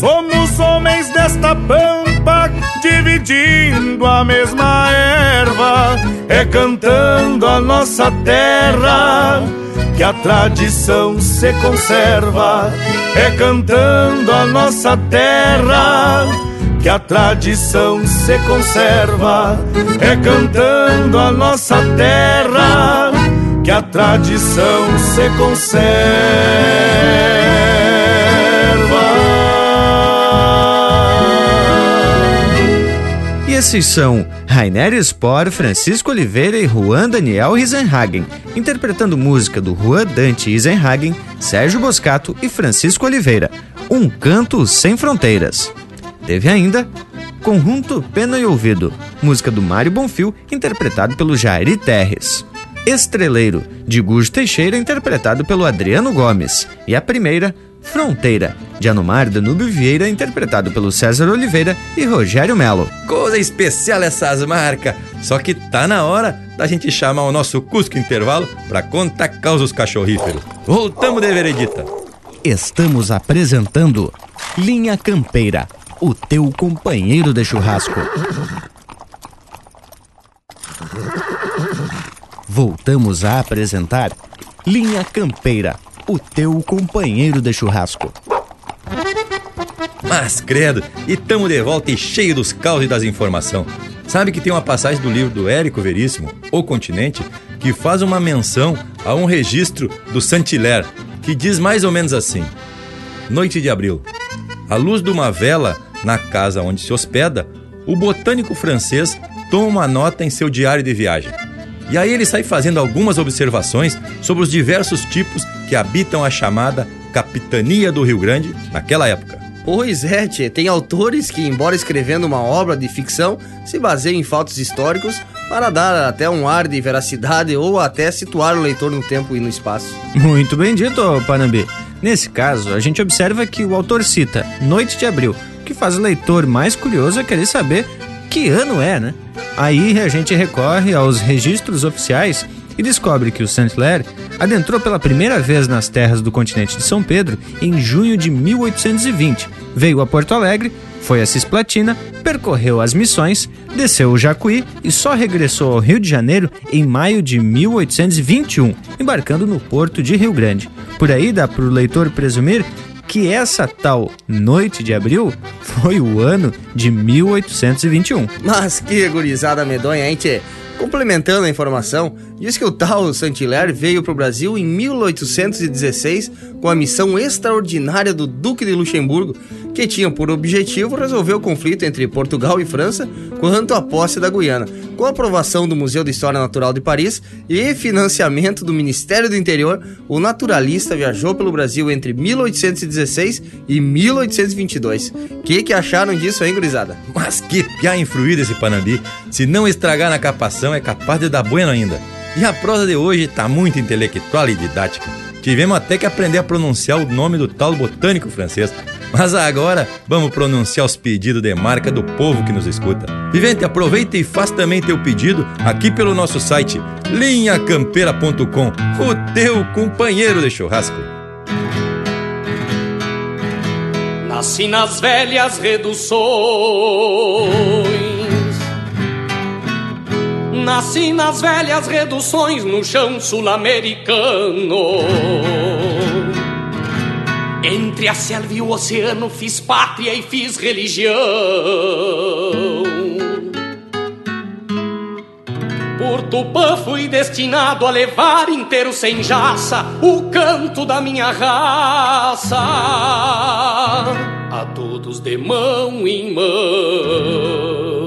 Somos homens desta pampa, dividindo a mesma erva, é cantando a nossa terra que a tradição se conserva, é cantando a nossa terra que a tradição se conserva, é cantando a nossa terra que a tradição se conserva. E esses são Rainer Spor, Francisco Oliveira e Juan Daniel Risenhagen, interpretando música do Juan Dante Risenhagen, Sérgio Boscato e Francisco Oliveira, Um Canto Sem Fronteiras. Teve ainda Conjunto Pena e Ouvido, música do Mário Bonfil, interpretado pelo Jairi Terres. Estreleiro, de Gujo Teixeira, interpretado pelo Adriano Gomes. E a primeira, Fronteira, de Anomar Danúbio Vieira, interpretado pelo César Oliveira e Rogério Melo. Coisa especial essas marcas. Só que tá na hora da gente chamar o nosso Cusco Intervalo para contar causos cachorríferos. Voltamos de veredita. Estamos apresentando Linha Campeira, o teu companheiro de churrasco. Voltamos a apresentar Linha Campeira, o teu companheiro de churrasco. Mas credo, e tamo de volta e cheio dos caos e das informações. Sabe que tem uma passagem do livro do Érico Veríssimo, O Continente, que faz uma menção a um registro do Saint-Hilaire, que diz mais ou menos assim: Noite de abril. À luz de uma vela na casa onde se hospeda, o botânico francês toma uma nota em seu diário de viagem. E aí ele sai fazendo algumas observações sobre os diversos tipos que habitam a chamada Capitania do Rio Grande naquela época. Pois é, tchê, tem autores que, embora escrevendo uma obra de ficção, se baseiam em fatos históricos para dar até um ar de veracidade ou até situar o leitor no tempo e no espaço. Muito bem dito, Panambi. Nesse caso, a gente observa que o autor cita Noite de Abril, o que faz o leitor mais curioso a querer saber que ano é, né? Aí a gente recorre aos registros oficiais e descobre que o Saint-Hilaire adentrou pela primeira vez nas terras do continente de São Pedro em junho de 1820. Veio a Porto Alegre, foi a Cisplatina, percorreu as missões, desceu o Jacuí e só regressou ao Rio de Janeiro em maio de 1821, embarcando no porto de Rio Grande. Por aí dá para o leitor presumir que essa tal noite de abril foi o ano de 1821. Mas que gurizada medonha, hein, tchê? Complementando a informação, diz que o tal Saint-Hilaire veio para o Brasil em 1816 com a missão extraordinária do Duque de Luxemburgo, que tinha por objetivo resolver o conflito entre Portugal e França quanto à posse da Guiana. Com aprovação do Museu de História Natural de Paris e financiamento do Ministério do Interior, o naturalista viajou pelo Brasil entre 1816 e 1822. O que, que acharam disso, hein, gurizada? [LAUGHS] Mas que piá influído esse Panambi. Se não estragar na capação, é capaz de dar bueno ainda. E a prosa de hoje tá muito intelectual e didática. Tivemos até que aprender a pronunciar o nome do tal botânico francês. Mas agora vamos pronunciar os pedidos de marca do povo que nos escuta. Vivente, aproveita e faz também teu pedido aqui pelo nosso site linhacampeira.com, o teu companheiro de churrasco. Nasci nas velhas reduções, nasci nas velhas reduções no chão sul-americano. Entre a selva e o oceano fiz pátria e fiz religião. Por Tupã fui destinado a levar inteiro sem jaça o canto da minha raça. A todos de mão em mão.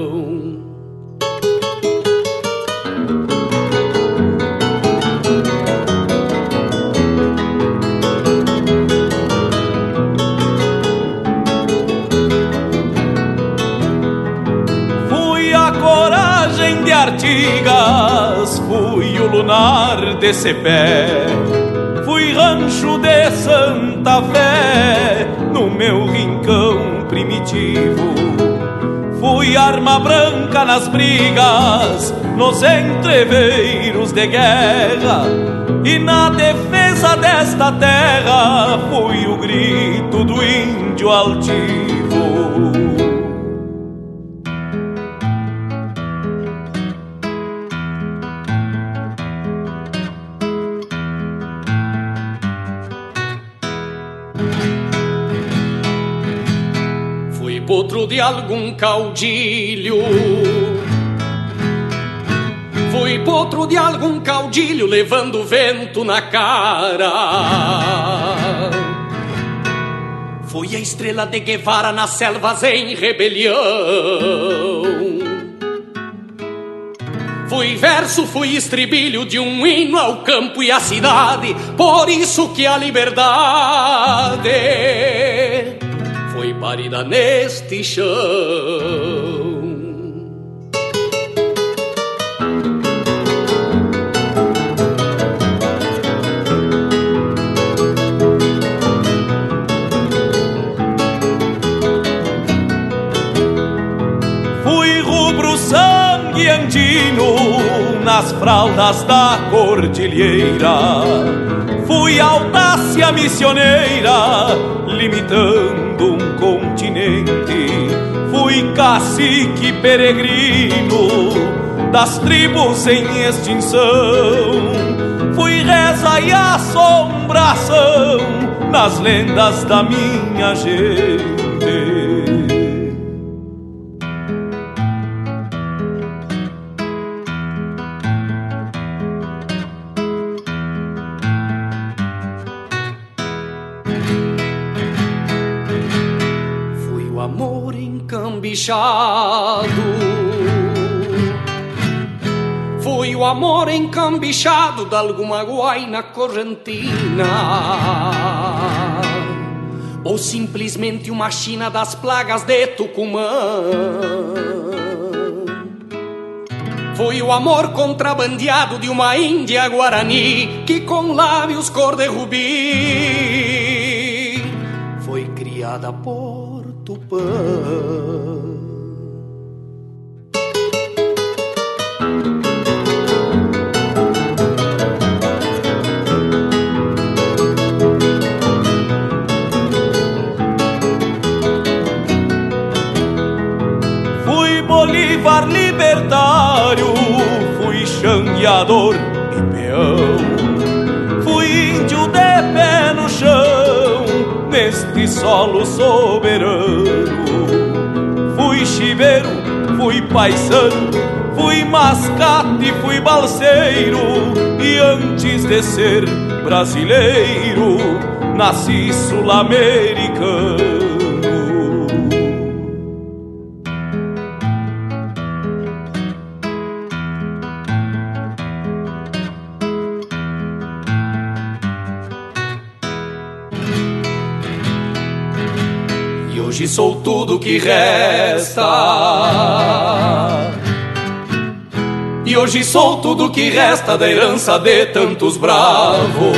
Fui o lunar de Cepé, fui rancho de Santa Fé, no meu rincão primitivo. Fui arma branca nas brigas, nos entreveiros de guerra, e na defesa desta terra fui o grito do índio altivo. De algum caudilho. Fui potro de algum caudilho levando vento na cara. Fui a estrela de Guevara nas selvas em rebelião. Fui verso, fui estribilho de um hino ao campo e à cidade, por isso que a liberdade foi parida neste chão. Nas fraldas da cordilheira. Fui audácia missioneira, limitando um continente. Fui cacique peregrino das tribos em extinção. Fui reza e assombração nas lendas da minha gente. Encambichado. Fui o amor encambichado de alguma guaina correntina. Ou simplesmente uma china das plagas de Tucumã. Fui o amor contrabandeado de uma Índia Guarani que com lábios cor de rubi foi criada por Tupã. Libertário, fui xangueador e peão. Fui índio de pé no chão, neste solo soberano. Fui chiveiro, fui paisano, fui mascate, fui balseiro. E antes de ser brasileiro, nasci sul-americano. Sou tudo que resta. E hoje sou tudo que resta da herança de tantos bravos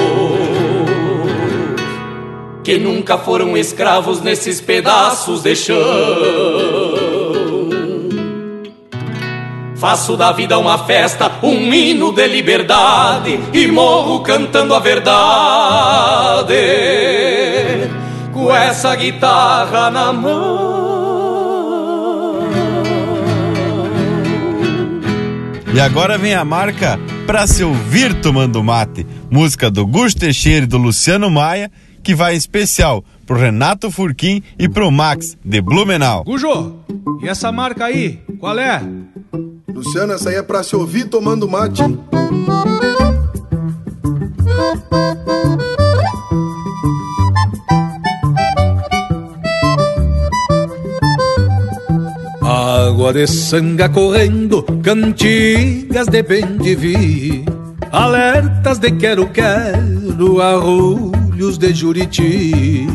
que nunca foram escravos nesses pedaços de chão. Faço da vida uma festa, um hino de liberdade e morro cantando a verdade com essa guitarra na mão. E agora vem a marca Pra Se Ouvir Tomando Mate, música do Gusto Teixeira e do Luciano Maia, que vai em especial pro Renato Furquim e pro Max, de Blumenau. Gujo, e essa marca aí, qual é? Luciano, essa aí é pra se ouvir tomando mate. Água de sanga correndo, cantigas de bem de vi, alertas de quero-quero, arrulhos de juriti.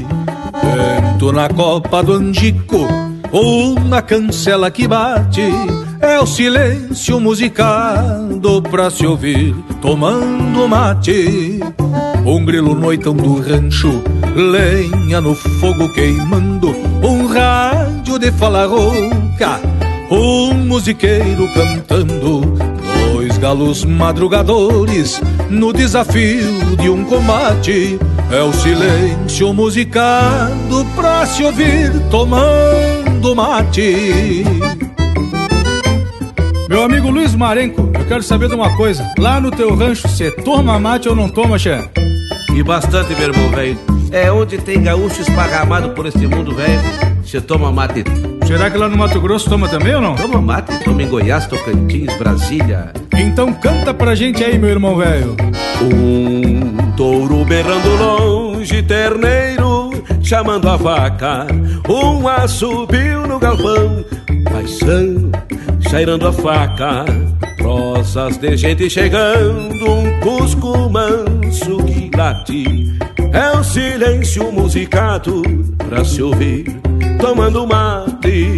Vento na copa do angico, ou na cancela que bate, é o silêncio musicado pra se ouvir, tomando mate. Um grilo noitão do rancho, lenha no fogo queimando, um rádio de fala rouca, um musiqueiro cantando, dois galos madrugadores no desafio de um combate. É o silêncio musicado pra se ouvir tomando mate. Meu amigo Luiz Marenco, eu quero saber de uma coisa. Lá no teu rancho, você toma mate ou não toma, Xé? E bastante, meu irmão, velho. É onde tem gaúcho esparramado por este mundo, velho. Você toma mate. Será que lá no Mato Grosso toma também ou não? Toma mate, toma em Goiás, Tocantins, Brasília. Então canta pra gente aí, meu irmão velho. Um touro berrando longe, terneiro chamando a vaca. Um assobio no galpão, paisano cheirando a faca. Rosas de gente chegando, um cusco manso que late. É o silêncio musicado pra se ouvir, tomando mate.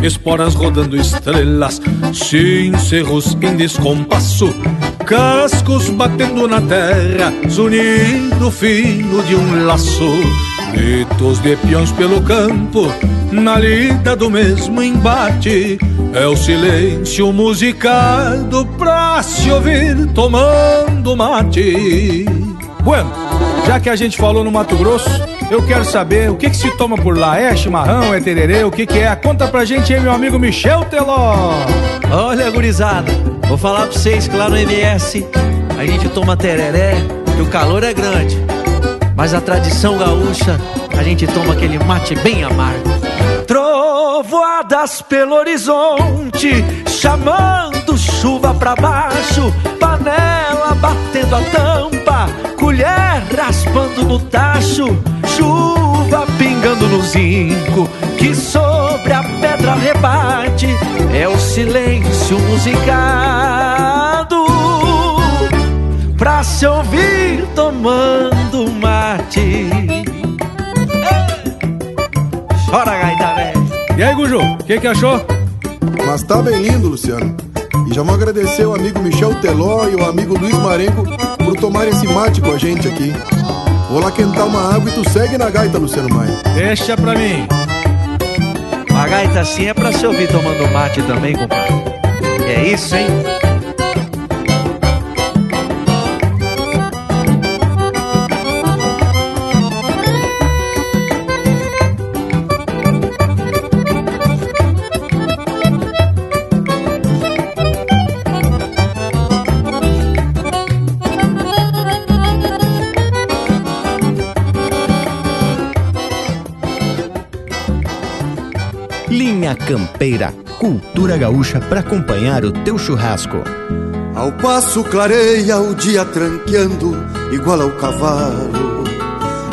Esporas rodando estrelas, cincerros em descompasso. Cascos batendo na terra, zunido fino de um laço. Gritos de peões pelo campo, na lida do mesmo embate. É o silêncio musicado pra se ouvir tomando mate. Bueno, já que a gente falou no Mato Grosso, eu quero saber o que, que se toma por lá. É chimarrão, é tererê, o que, que é? Conta pra gente aí, meu amigo Michel Teló. Olha, gurizada, vou falar pra vocês que lá no MS a gente toma tereré, que o calor é grande. Mas a tradição gaúcha, a gente toma aquele mate bem amargo. Trovoadas pelo horizonte, chamando chuva pra baixo, panela batendo a tampa, colher raspando no tacho, chuva pingando no zinco, que sobre a pedra rebate, é o silêncio musicado pra se ouvir tomando mate. Chora, gaita, velho. E aí, Guju, o que, que achou? Mas tá bem lindo, Luciano. E já vou agradecer o amigo Michel Teló e o amigo Luiz Marenco por tomar esse mate com a gente aqui. Vou lá quentar uma água e tu segue na gaita, Luciano Maia. Deixa pra mim. A gaita assim é pra se ouvir tomando mate também, compadre. É isso, hein? Campeira, cultura gaúcha para acompanhar o teu churrasco. Ao passo clareia o dia tranqueando, igual ao cavalo.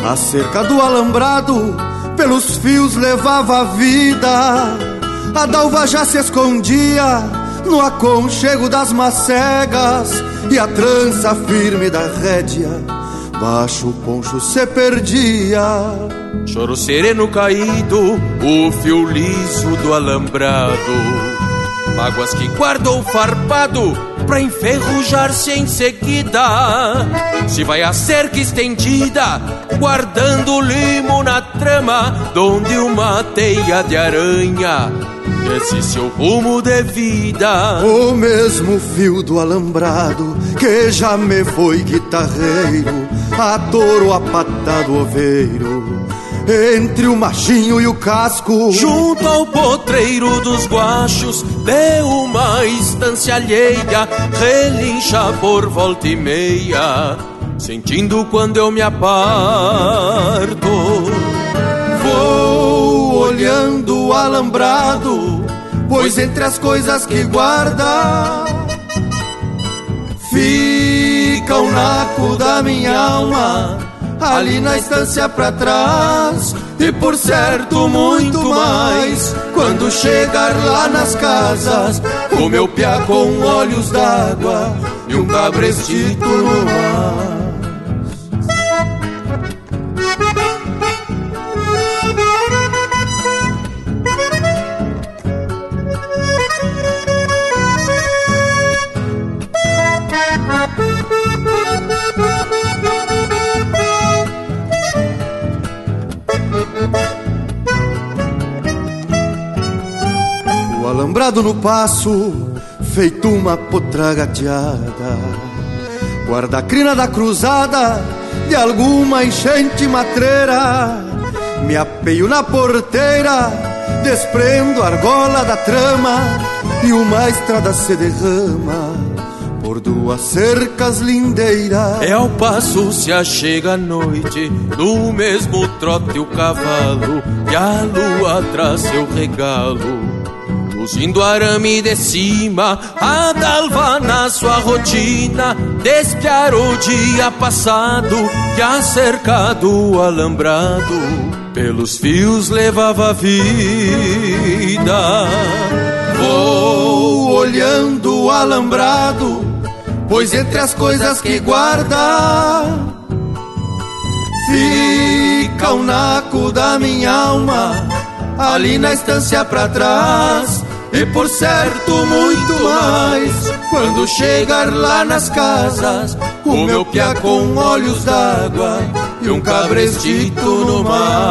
A cerca do alambrado, pelos fios levava a vida. A dalva já se escondia no aconchego das macegas e a trança firme da rédea, baixo o poncho se perdia. Choro sereno caído, o fio liso do alambrado. Mágoas que guardou farpado pra enferrujar-se em seguida. Se vai a cerca estendida, guardando limo na trama, donde uma teia de aranha esse seu rumo de vida. O mesmo fio do alambrado que já me foi guitarreiro, a touro a patado oveiro. Entre o machinho e o casco. Junto ao potreiro dos guachos De uma estância alheia Relincha por volta e meia Sentindo quando eu me aparto. Vou olhando o alambrado Pois entre as coisas que guarda Fica o naco da minha alma ali na estância pra trás. E por certo, muito mais, quando chegar lá nas casas, o meu piá com olhos d'água e um cabrestito no mar. O alambrado no passo, feito uma potra gateada. Guarda a crina da cruzada de alguma enchente matreira. Me apeio na porteira, desprendo a argola da trama e uma estrada se derrama por duas cercas lindeiras. É ao passo se achega a noite, no mesmo trote o cavalo, e a lua traz seu regalo. Luzindo arame de cima, a dalva na sua rotina, despiar o dia passado, que a cerca do alambrado, pelos fios levava a vida. Vou olhando o alambrado, pois entre as coisas que guarda fica o naco da minha alma ali na estância pra trás. E por certo, muito mais quando chegar lá nas casas, o meu piá com olhos d'água e um cabrestito no mar.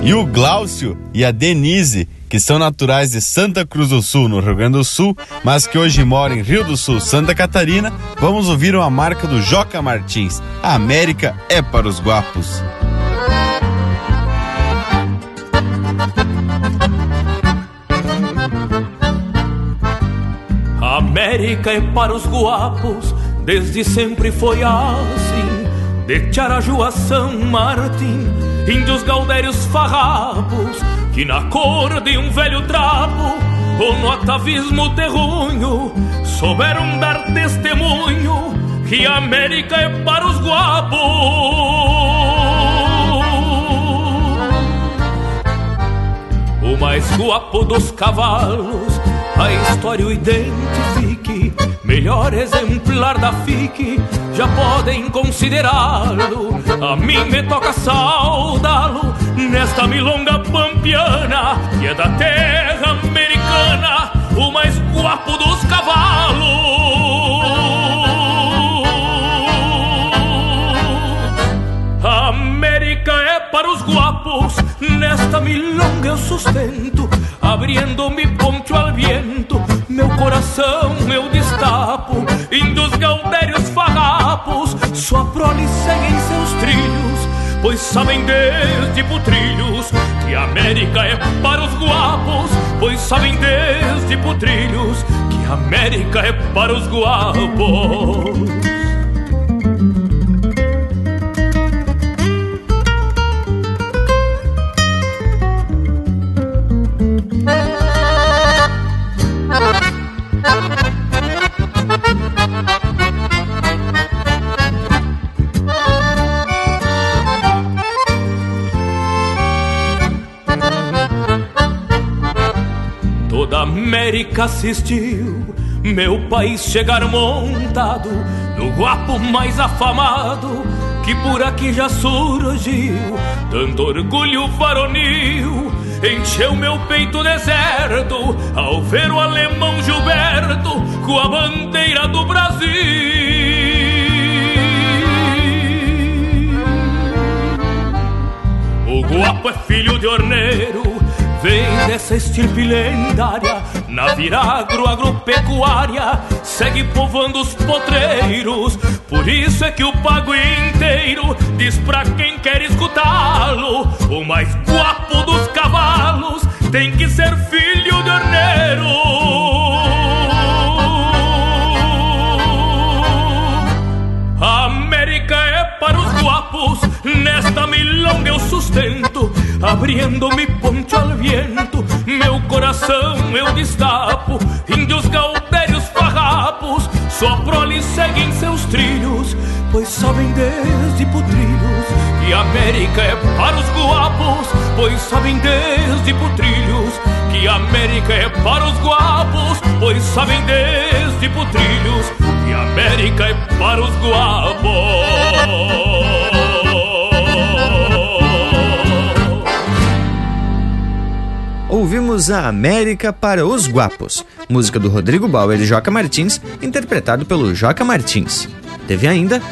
E o Gláucio e a Denise, que são naturais de Santa Cruz do Sul, no Rio Grande do Sul, mas que hoje moram em Rio do Sul, Santa Catarina, vamos ouvir uma marca do Joca Martins. A América é para os guapos. América é para os guapos, desde sempre foi assim. De Tiaraju a São Martim, índios gaudérios farrapos, que na cor de um velho trapo, ou no atavismo terrunho, souberam dar testemunho que a América é para os guapos. O mais guapo dos cavalos, a história o identifique, melhor exemplar da FIC, já podem considerá-lo. A mim me toca saudá-lo nesta milonga pampiana, que é da terra americana, o mais guapo dos cavalos. A América é para os guapos, nesta milonga eu sustento, abrindo-me poncho ao viento, meu coração eu destapo, índios gaudérios farrapos, sua prole segue em seus trilhos, pois sabem desde putrilhos que a América é para os guapos, pois sabem desde putrilhos que a América é para os guapos. América assistiu meu país chegar montado no guapo mais afamado que por aqui já surgiu, tanto orgulho varonil. Encheu meu peito deserto ao ver o alemão Gilberto com a bandeira do Brasil. O guapo é filho de orneiro, vem dessa estirpe lendária, na viragro agropecuária, segue povoando os potreiros. Por isso é que o pago inteiro diz pra quem quer escutá-lo: o mais guapo dos cavalos tem que ser filho de orneiro. A América é para os guapos, nesta milonga eu sustento, abrindo-me ponte ao viento, meu coração eu destapo, índios gaudérios farrapos, sua prole seguem seus trilhos, pois sabem desde putrilhos, que América é para os guapos, pois sabem desde putrilhos, que América é para os guapos, pois sabem desde putrilhos, que América é para os guapos. Ouvimos a América para os Guapos, música do Rodrigo Bauer e Joca Martins, interpretado pelo Joca Martins. Teve ainda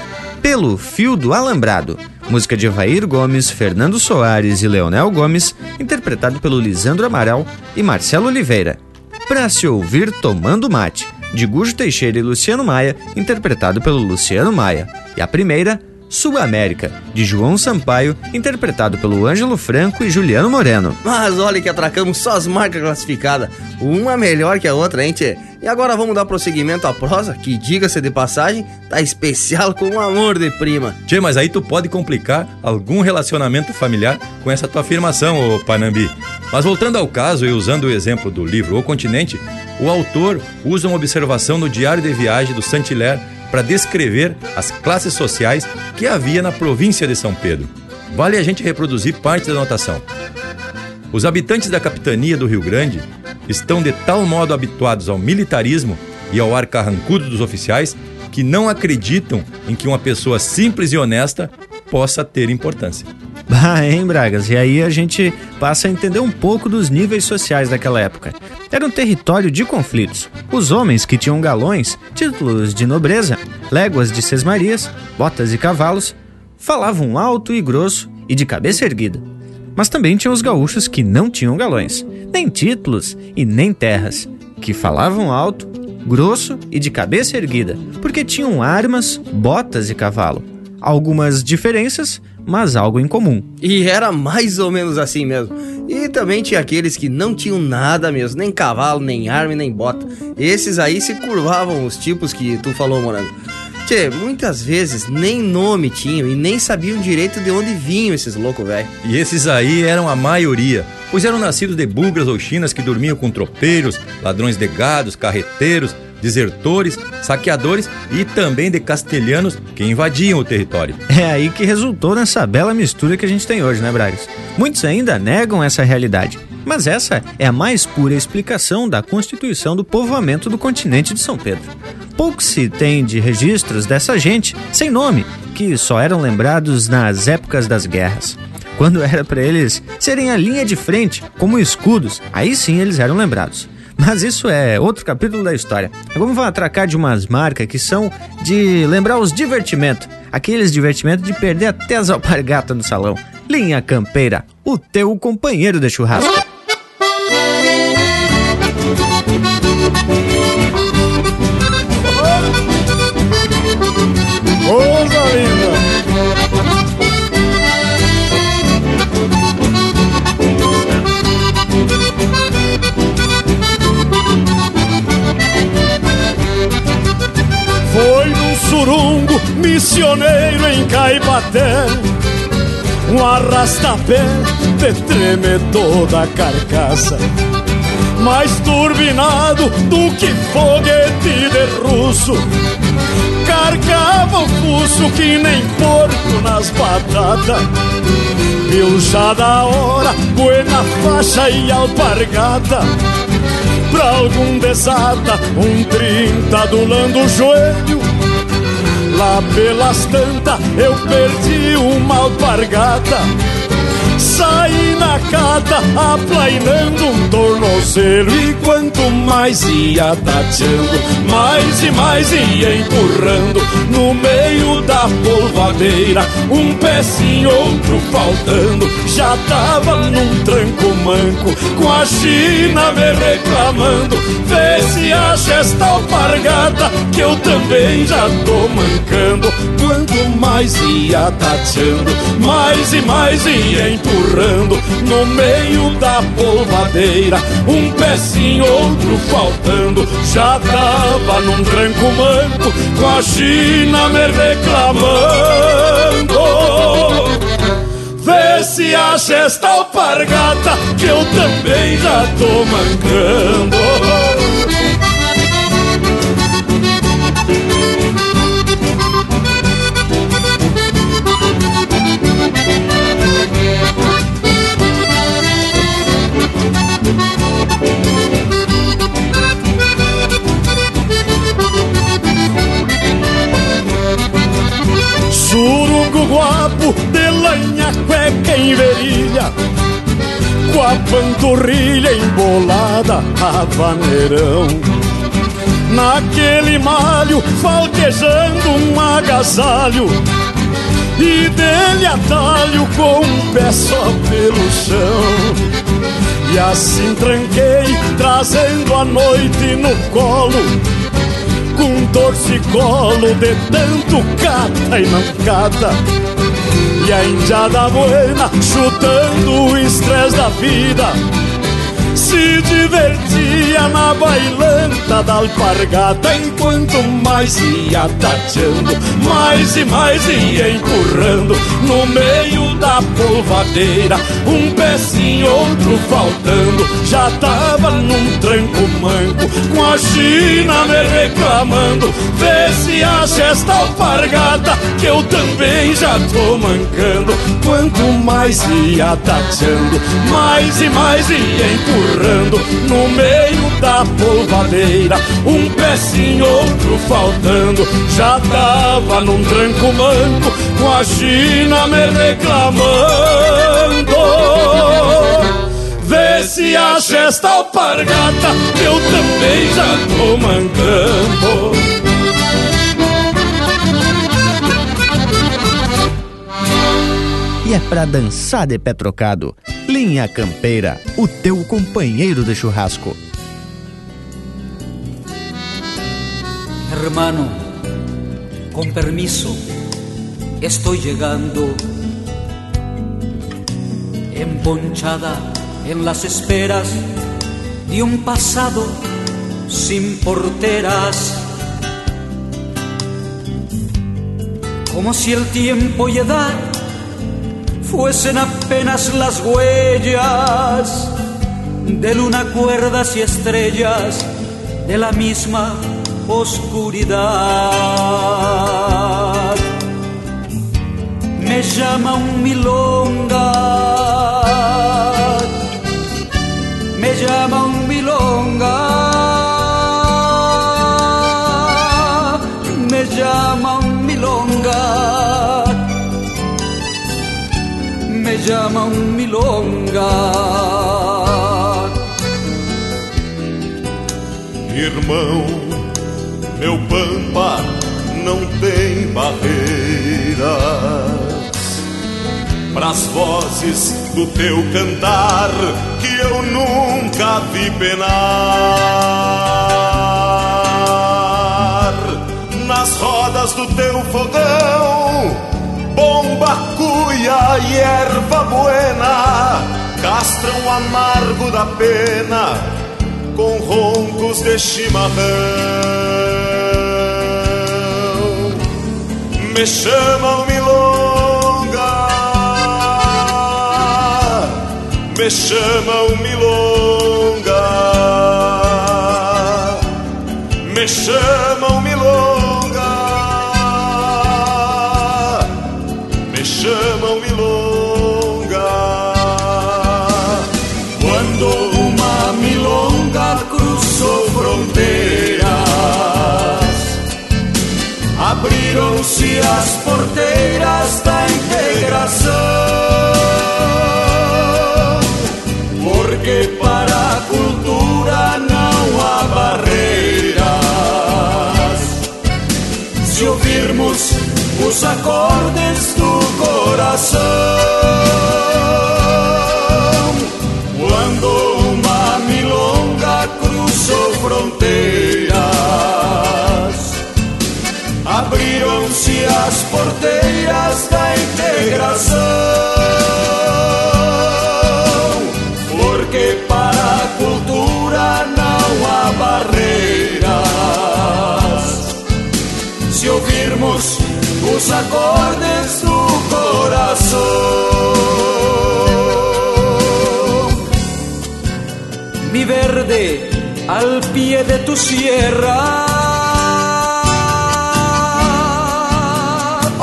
Pelo Fio do Alambrado, música de Evair Gomes, Fernando Soares e Leonel Gomes, interpretado pelo Lisandro Amaral e Marcelo Oliveira. Pra se ouvir Tomando Mate, de Gujo Teixeira e Luciano Maia, interpretado pelo Luciano Maia. E a primeira, Sul América, de João Sampaio, interpretado pelo Ângelo Franco e Juliano Moreno. Mas olha que atracamos só as marcas classificadas. Uma melhor que a outra, hein, tchê? E agora vamos dar prosseguimento à prosa, que, diga-se de passagem, tá especial com um amor de prima. Tchê, mas aí tu pode complicar algum relacionamento familiar com essa tua afirmação, ô Panambi. Mas voltando ao caso e usando o exemplo do livro O Continente, o autor usa uma observação no diário de viagem do Saint-Hilaire para descrever as classes sociais que havia na província de São Pedro. Vale a gente reproduzir parte da anotação. Os habitantes da capitania do Rio Grande estão de tal modo habituados ao militarismo e ao ar carrancudo dos oficiais que não acreditam em que uma pessoa simples e honesta possa ter importância. [LAUGHS] Ah, hein, Bragas? E aí a gente passa a entender um pouco dos níveis sociais daquela época. Era um território de conflitos. Os homens que tinham galões, títulos de nobreza, léguas de sesmarias, botas e cavalos, falavam alto e grosso e de cabeça erguida. Mas também tinha os gaúchos que não tinham galões, nem títulos e nem terras, que falavam alto, grosso e de cabeça erguida, porque tinham armas, botas e cavalo. Algumas diferenças, mas algo em comum. E era mais ou menos assim mesmo. E também tinha aqueles que não tinham nada mesmo, nem cavalo, nem arma, nem bota. Esses aí se curvavam os tipos que tu falou, Morango. Tchê, muitas vezes nem nome tinham e nem sabiam direito de onde vinham esses loucos, velho. E esses aí eram a maioria, pois eram nascidos de bugras ou chinas que dormiam com tropeiros, ladrões de gados, carreteiros, desertores, saqueadores e também de castelhanos que invadiam o território. É aí que resultou nessa bela mistura que a gente tem hoje, né, Bragas? Muitos ainda negam essa realidade, mas essa é a mais pura explicação da constituição do povoamento do continente de São Pedro. Pouco se tem de registros dessa gente sem nome, que só eram lembrados nas épocas das guerras. Quando era para eles serem a linha de frente, como escudos, aí sim eles eram lembrados. Mas isso é outro capítulo da história. Agora vamos atracar de umas marcas que são de lembrar os divertimentos. Aqueles divertimentos de perder até as alpargatas no salão. Linha Campeira, o teu companheiro de churrasco. Missioneiro em Caipaté Um arrastapé de treme toda a carcaça. Mais turbinado do que foguete de russo. Carcava o pulso que nem porco nas batatas. Viu já da hora, buena faixa e alpargata. Pra algum desata, um trinta adulando o joelho lá pelas tantas eu perdi uma alpargata Saí na cata aplainando um tornozelo. E quanto mais ia tateando Mais e mais ia empurrando. No meio da polvadeira Um pezinho, outro faltando. Já tava num tranco manco Com a China me reclamando. Vê se acha esta alpargata Que eu também já tô mancando. Quanto mais ia tateando Mais e mais ia empurrando no meio da polvadeira. Um pezinho, outro faltando, já tava num tranco manco, com a China me reclamando. Vê se acha esta alpargata que eu também já tô mancando. Guapo de lanha, cueca em verilha Com a panturrilha embolada a vaneirão. Naquele malho falquejando um agasalho E dele atalho com um pé só pelo chão. E assim tranquei, trazendo a noite no colo Com torcicolo de tanto cata e não cata E a indiada buena chutando o estresse da vida se divertia na bailanta da alpargata Enquanto mais ia tateando, mais e mais ia empurrando No meio da polvadeira, um pezinho, outro faltando Já tava num tranco manco, com a China me reclamando Vê se acha esta alpargata, que eu também já tô mancando Quanto mais ia tateando, mais e mais ia empurrando no meio da polvadeira, um pezinho, outro faltando. Já tava num tranco manco, com a China me reclamando. Vê se acha esta alpargata, eu também já tô mancando. E é pra dançar de pé trocado. Linha Campeira, o teu companheiro de churrasco. Hermano, con permiso, estoy llegando. Emponchada en las esperas de un pasado sin porteras. Como si el tiempo y edad fuesen apenas las huellas de luna, cuerdas y estrellas de la misma oscuridad. Me llama un milonga, me llama un un milonga. Irmão, meu pampa não tem barreiras Pras vozes do teu cantar que eu nunca vi penar Nas rodas do teu fogão bomba, cuia e erva buena castram amargo da pena com roncos de chimarrão. Me chamam milonga, me chamam milonga, me chamam milonga. Abriram-se as porteiras da integração, porque para a cultura não há barreiras. Se ouvirmos os acordes do coração, os acordes do coração. Mi verde al pie de tu sierra.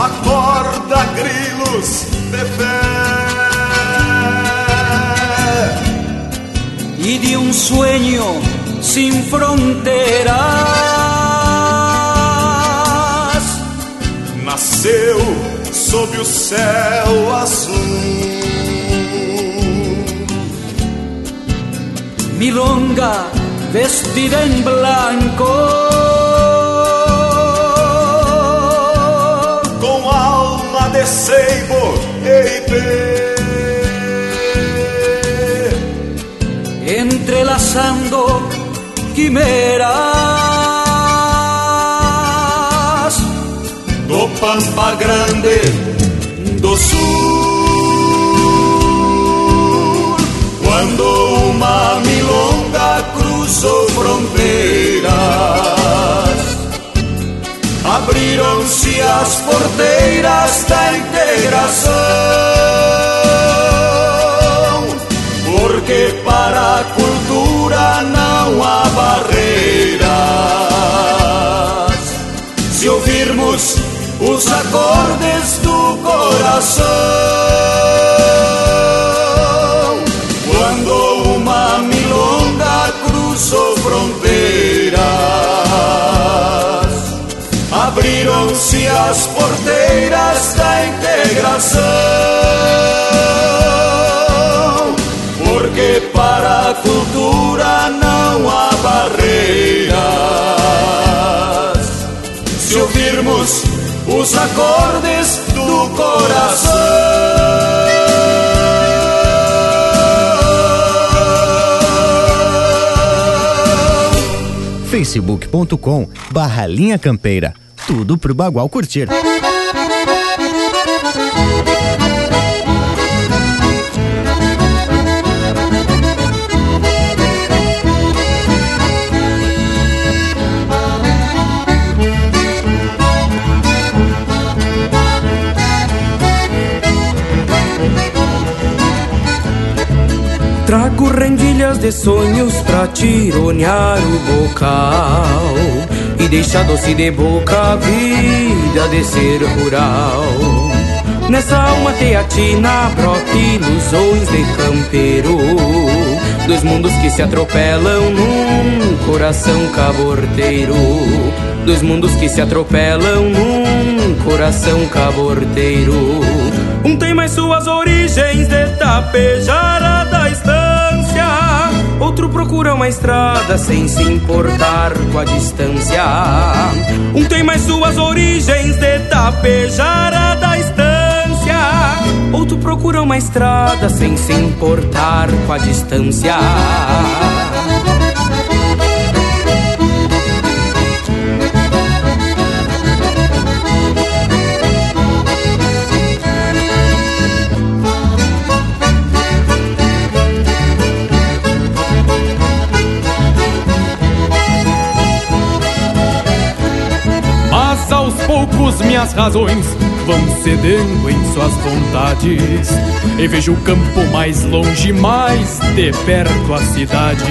Acorda, grilos de fé. y de un sueño sin fronteras. Nasceu sob o céu azul. Milonga vestida en blanco. Com alma de seibo e entrelazando quimeras Pampa Grande do Sul. quando uma milonga cruzou fronteiras. Abriram-se as porteiras da integração, porque para a cultura não há barreiras. Coração, quando uma milonga cruzou fronteiras, abriram-se as porteiras da integração, porque para a cultura não há barreiras. Se ouvirmos os acordes coração. facebook.com barra linha campeira. Tudo pro Bagual curtir. Rendilhas de sonhos pra tironear o bocal. E deixar doce de boca a vida de ser rural. Nessa alma teatina brota ilusões de campeiro. Dois mundos que se atropelam num coração caborteiro. Dois mundos que se atropelam num coração caborteiro. Um tem mais suas origens de tapejara da estância. Outro procura uma estrada sem se importar com a distância. Um tem mais suas origens de tapejara da estância. Outro procura uma estrada sem se importar com a distância minhas razões vão cedendo em suas vontades E vejo o campo mais longe, mais de perto a cidade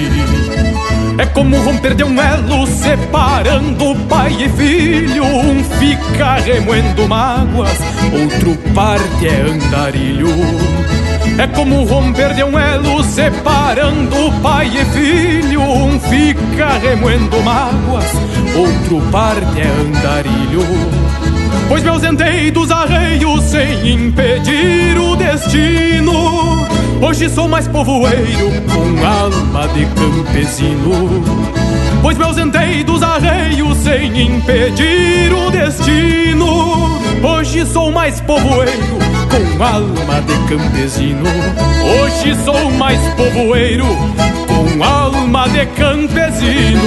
É como romper de um elo separando pai e filho Um fica remoendo mágoas, outro parte é andarilho É como romper de um elo separando pai e filho. Um fica remoendo mágoas, outro parte é andarilho. Pois me ausentei dos arreios sem impedir o destino. Hoje sou mais povoeiro com alma de campesino. Pois me ausentei dos arreios sem impedir o destino. Hoje sou mais povoeiro com alma de campesino. Hoje sou mais povoeiro com alma de campesino.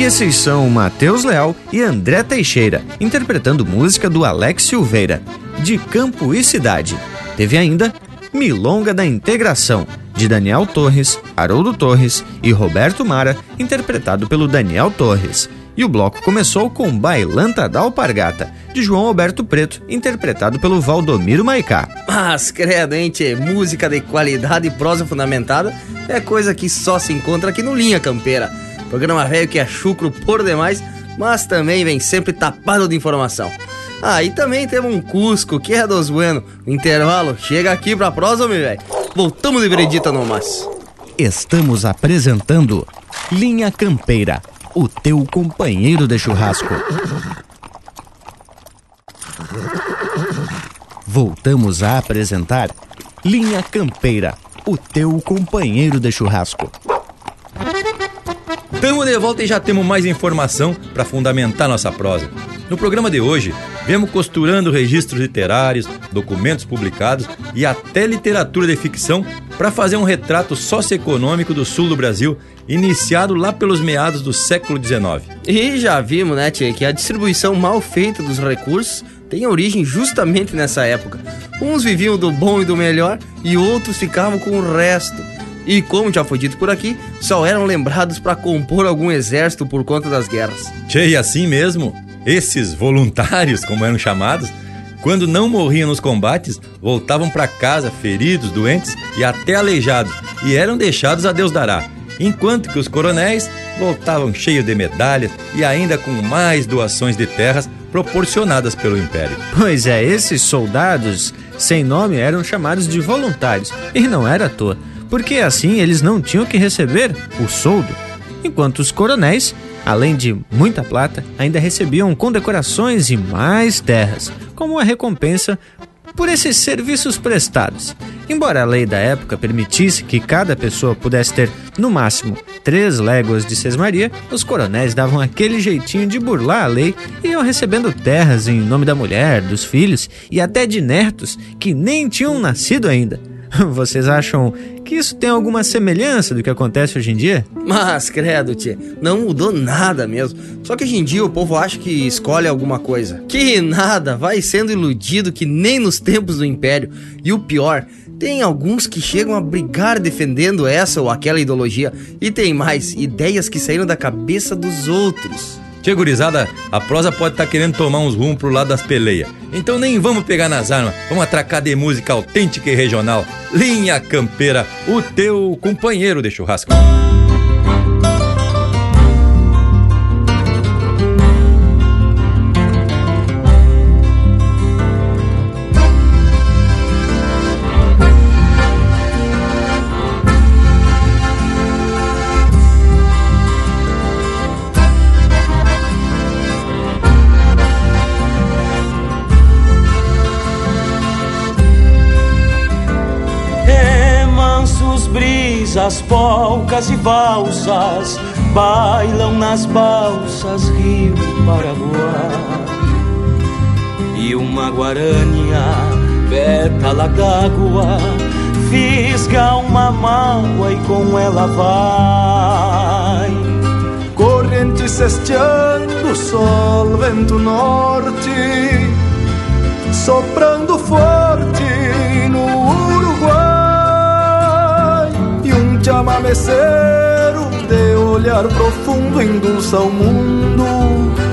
E esses são Matheus Leal e André Teixeira, interpretando música do Alex Silveira, de Campo e Cidade. Teve ainda Milonga da Integração, de Daniel Torres, Haroldo Torres e Roberto Mara, interpretado pelo Daniel Torres. E o bloco começou com Bailanta da Alpargata, de João Alberto Preto, interpretado pelo Valdomiro Maicá. Mas, credo? Música de qualidade e prosa fundamentada é coisa que só se encontra aqui no Linha Campeira. Programa velho que é chucro por demais, mas também vem sempre tapado de informação. Ah, e também temos um Cusco, que é dos bueno. Intervalo, chega aqui pra prosa, meu velho. Voltamos de veredita no mas. Estamos apresentando Linha Campeira, o teu companheiro de churrasco. Voltamos a apresentar Linha Campeira, o teu companheiro de churrasco. Tamo de volta e já temos mais informação para fundamentar nossa prosa. No programa de hoje, vemos costurando registros literários, documentos publicados e até literatura de ficção para fazer um retrato socioeconômico do sul do Brasil, iniciado lá pelos meados do século XIX. E já vimos, né, tia, que a distribuição mal feita dos recursos tem origem justamente nessa época. Uns viviam do bom e do melhor e outros ficavam com o resto. E como já foi dito por aqui, só eram lembrados para compor algum exército por conta das guerras. Tchê, e assim mesmo, esses voluntários, como eram chamados, quando não morriam nos combates, voltavam para casa feridos, doentes e até aleijados, e eram deixados a Deus dará. Enquanto que os coronéis voltavam cheios de medalhas e ainda com mais doações de terras proporcionadas pelo Império. Pois é, esses soldados sem nome eram chamados de voluntários, e não era à toa porque assim eles não tinham que receber o soldo, enquanto os coronéis, além de muita plata, ainda recebiam condecorações e mais terras, como a recompensa por esses serviços prestados. Embora a lei da época permitisse que cada pessoa pudesse ter, no máximo, três léguas de sesmaria, os coronéis davam aquele jeitinho de burlar a lei e iam recebendo terras em nome da mulher, dos filhos e até de netos que nem tinham nascido ainda. [LAUGHS] Vocês acham que isso tem alguma semelhança do que acontece hoje em dia? Mas, credo, tia, não mudou nada mesmo. Só que hoje em dia o povo acha que escolhe alguma coisa. Que nada, vai sendo iludido que nem nos tempos do Império. E o pior, tem alguns que chegam a brigar defendendo essa ou aquela ideologia. E tem mais, ideias que saíram da cabeça dos outros. Tia gurizada, a prosa pode estar tá querendo tomar uns rumos pro lado das peleias. Então nem vamos pegar nas armas, vamos atracar de música autêntica e regional. Linha Campeira, o teu companheiro de churrasco. As polcas e valsas bailam nas balsas Rio Paraguai. E uma guarânia, pétala d'água, fisga uma mágoa e com ela vai. Corrente cesteando, sol, vento norte, soprando forte chamameceiro de olhar profundo endulça o mundo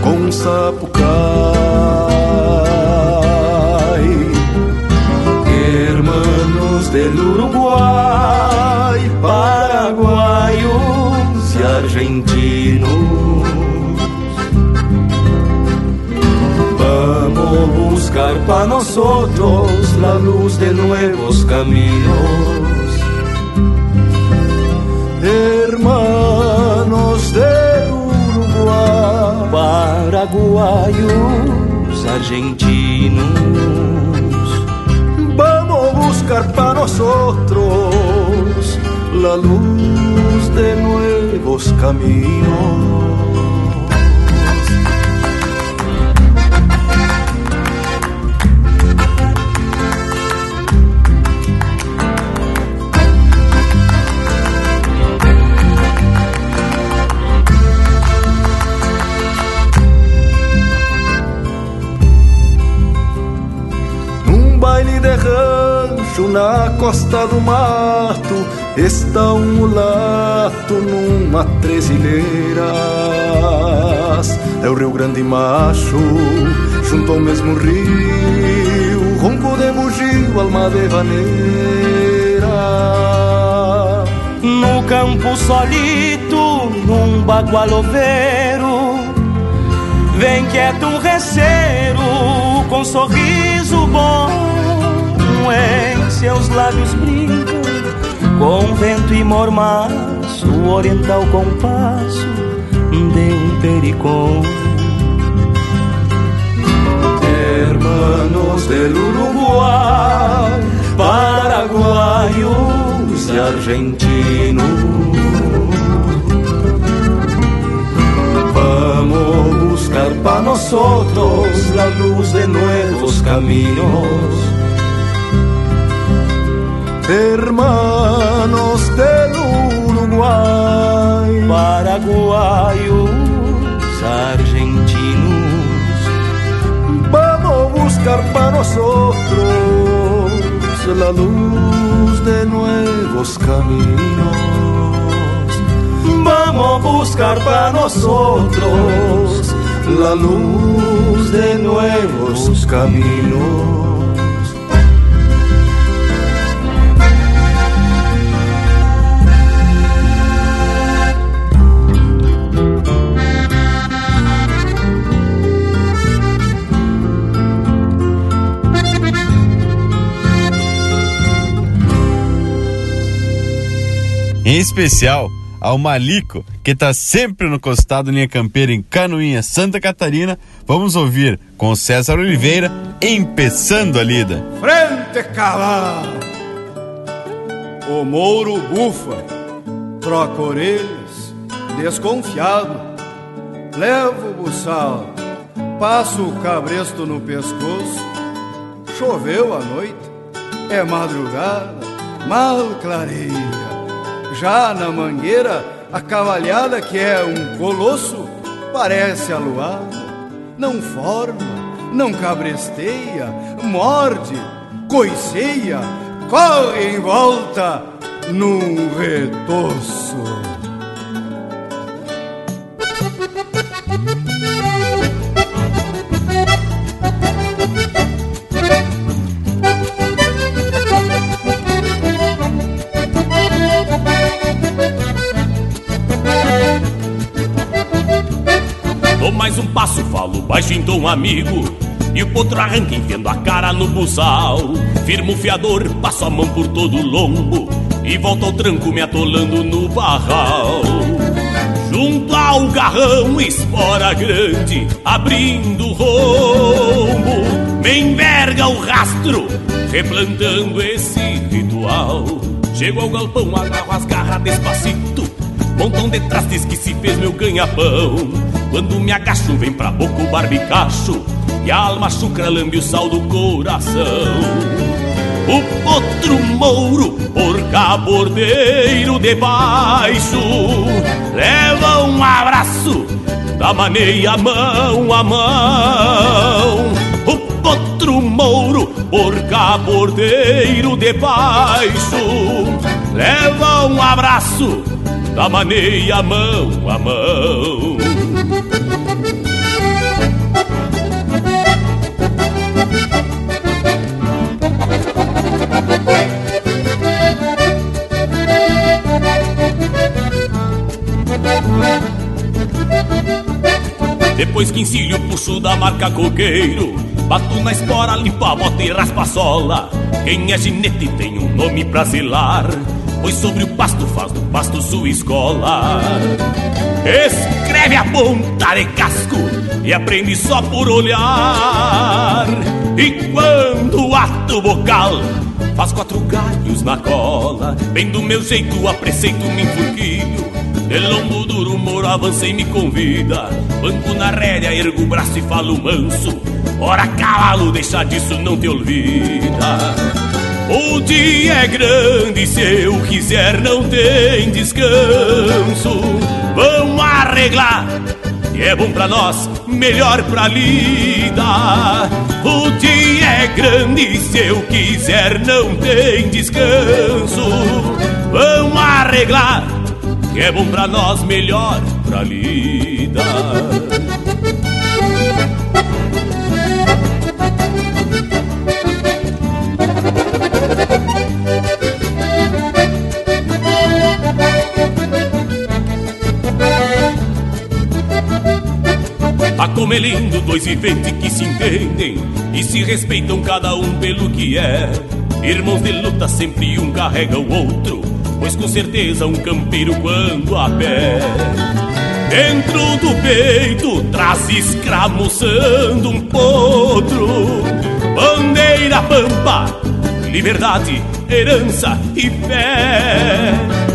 com sapucai. Hermanos del Uruguai, paraguaios e argentinos para nosotros la luz de nuevos caminos. Hermanos del Uruguay, paraguayos, argentinos, vamos buscar para nosotros la luz de nuevos caminos. Na costa do mato está um mulato numa tresilheira. É o Rio Grande Macho, junto ao mesmo rio, ronco de bugio, alma de vaneira. No campo solito, num bagualoveiro, vem quieto um receiro com sorriso bom em seus lábios brincam com vento e mormaço, oriental compasso de um pericón. Hermanos del Uruguay, paraguayos e argentinos. Vamos buscar para nosotros la luz de nuevos caminos hermanos del Uruguay, paraguayos, argentinos, vamos buscar para nosotros la luz de nuevos caminos. Vamos buscar para nosotros la luz de nuevos caminos. Em especial ao Malico, que está sempre no costado linha campeira em Canoinha, Santa Catarina, vamos ouvir com César Oliveira, empeçando a lida. Frente cavalo! O mouro bufa, troca orelhas, desconfiado, leva o buçal, passa o cabresto no pescoço, choveu a noite, é madrugada, mal clareia já na mangueira, a cavalhada que é um colosso parece aluada, não forma, não cabresteia, morde, coiceia, corre em volta num retoço. Baixo em tom amigo. E o potro arranca enfiando a cara no buçal. Firmo o fiador, passo a mão por todo o lombo. E volto ao tranco me atolando no barral. Junto ao garrão, espora grande, abrindo rombo. Me enverga o rastro, replantando esse ritual. Chego ao galpão, agarro as garras despacito. Montão de trastes que se fez meu ganha-pão. Quando me agacho, vem pra boca o barbicacho E a alma chucra lambe o sal do coração O potro mouro, porca bordeiro debaixo Leva um abraço da maneia mão a mão O potro mouro, porca bordeiro debaixo Leva um abraço da maneia mão a mão Depois que ensilho puxo da marca coqueiro Bato na espora, limpo a bota e raspa a sola. Quem é ginete tem um nome pra zelar, pois sobre o pasto faz do pasto sua escola. Escreve a ponta de casco e aprende só por olhar. E quando o ato vocal faz quatro galhos na cola, bem do meu jeito a me enfurquilho. De lombo duro, moro, avança e me convida. Banco na rédea, ergo o braço e falo manso. Ora, cavalo, deixa disso, não te olvida. O dia é grande, se eu quiser, não tem descanso. Vamos arreglar, que é bom pra nós, melhor pra lida. O dia é grande, se eu quiser, não tem descanso. Vamos arreglar que é bom pra nós, melhor pra lida. Como é lindo, dois viventes que se entendem e se respeitam cada um pelo que é. Irmãos de luta, sempre um carrega o outro Pois com certeza um campeiro quando a pé. Dentro do peito traz escramuçando um potro. Bandeira pampa, liberdade, herança e fé.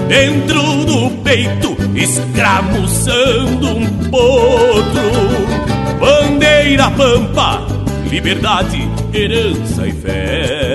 Dentro do peito escramuçando um potro Bandeira pampa, liberdade, herança e fé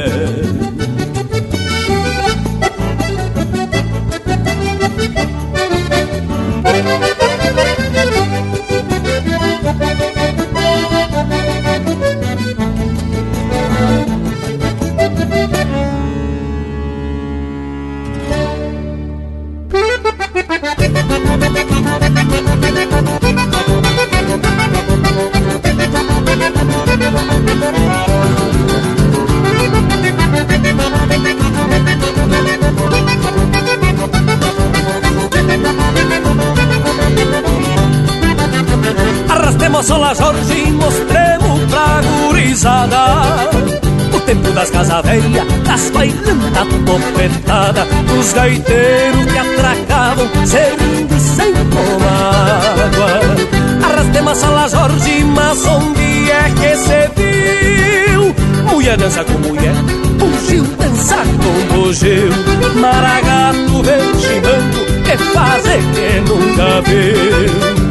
topetada Dos gaiteiros que atracavam, servindo sem água Arrastemos a sola Jorge, mas onde é que se viu? Mulher dança com mulher, bugio dança com bugio Maragato vem chimando, que fazer que nunca viu?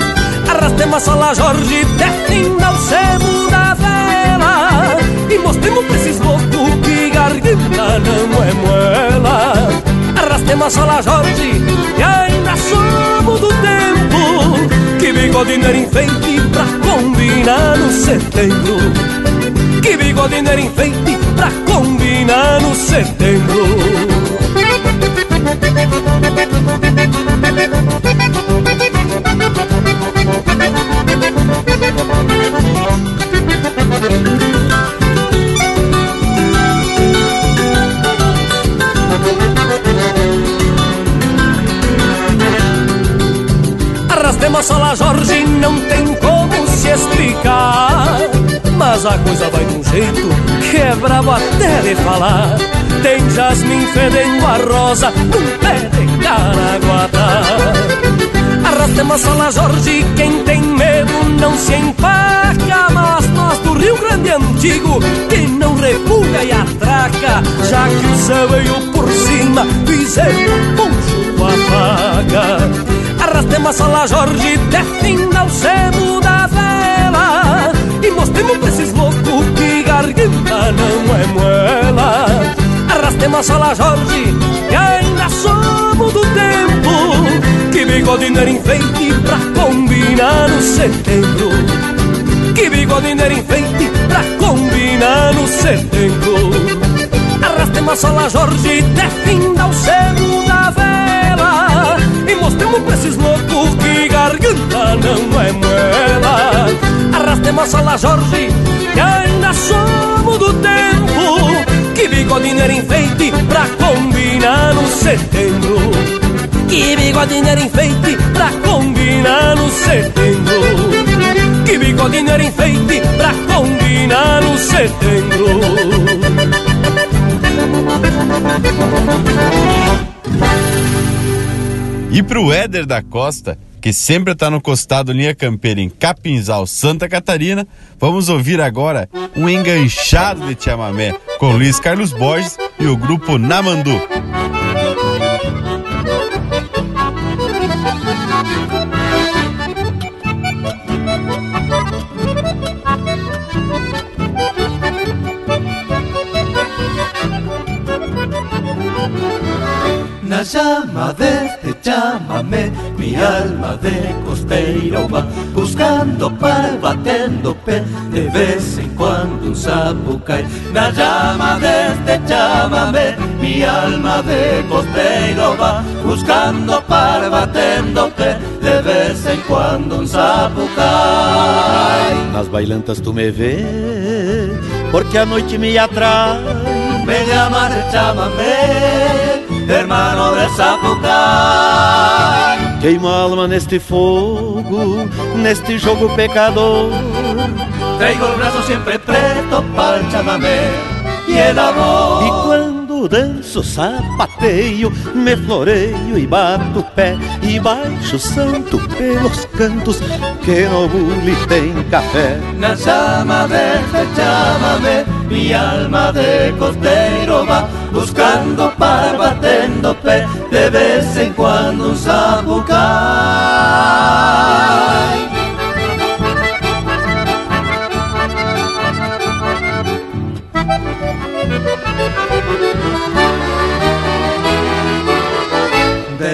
Arrastemos a sola Jorge, defina o sebo da vela. E mostremos pra esses loucos que garganta não Arrastemos a sola Jorge, e ainda somos do tempo Que bigode era enfeite pra combinar no setembro. Que bigode era enfeite pra combinar no setembro Arrastemos a sola Jorge, não tem como se explicar. Mas a coisa vai de um jeito que é brabo até de falar. Tem jasmim fedendo a rosa num pé de caraguatá Arrastemos a sola Jorge, quem tem medo não se empaca. Mas nós do Rio Grande Antigo, que não refuga e atraca Já que o céu veio por cima, fizemos poncho com a faca Arrastemos a sola Jorge, defina o sebo da vela. E mostremos pra esses loucos que garganta não é moela Arrastemos a sola Jorge, e ainda somos do tempo. Que bigode era enfeite pra combinar no setembro. Que bigode era enfeite pra combinar no setembro. Arrastemos a sola Jorge, defina o sebo da vela E mostremos pra esses loucos que garganta não é moela Arrastemos a sola Jorge, que ainda somos do tempo. Que bigode era enfeite pra combinar no setembro. Que bigodinho era enfeite pra combinar no setembro. Que bigodinho era enfeite pra combinar no E pro Éder da Costa, que sempre está no costado linha campeira em Capinzal, Santa Catarina, vamos ouvir agora um enganchado de chamamé com Luiz Carlos Borges e o grupo Namandu. Na llama de llámame, mi alma de costeiro va buscando par, batendo pé, de vez en cuando un sapo cae. Na llama de este llámame, mi alma de costeiro va buscando par, batendo pé, de vez en cuando un sapo cae. Nas bailantas tu me vê, porque a noite me atrai. Me llama de llámame hermano del Sapucai. Queimo a alma neste fogo, neste jogo pecador. Traigo el brazo siempre preto para el chamamé y el amor. Danço, sapateio, me floreio e bato pé e baixo santo pelos cantos que no bule tem café. Na deste chamamé, mi alma de costeiro va buscando para batendo pé, de vez en cuando un sapo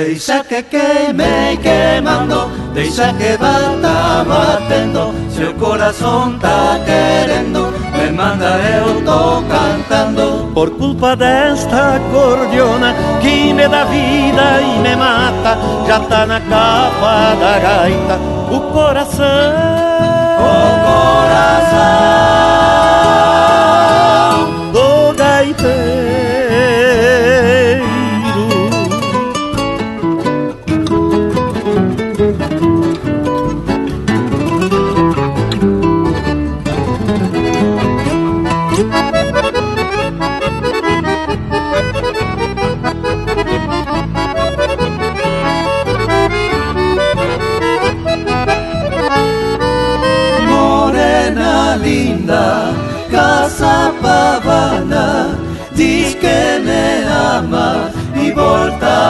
cae. Deixa que queme quemando, deixa que bata batendo, se o corazón tá querendo, me manda eu tô cantando. Por culpa desta acordeona que me dá vida e me mata, já tá na capa da gaita o coração. O coração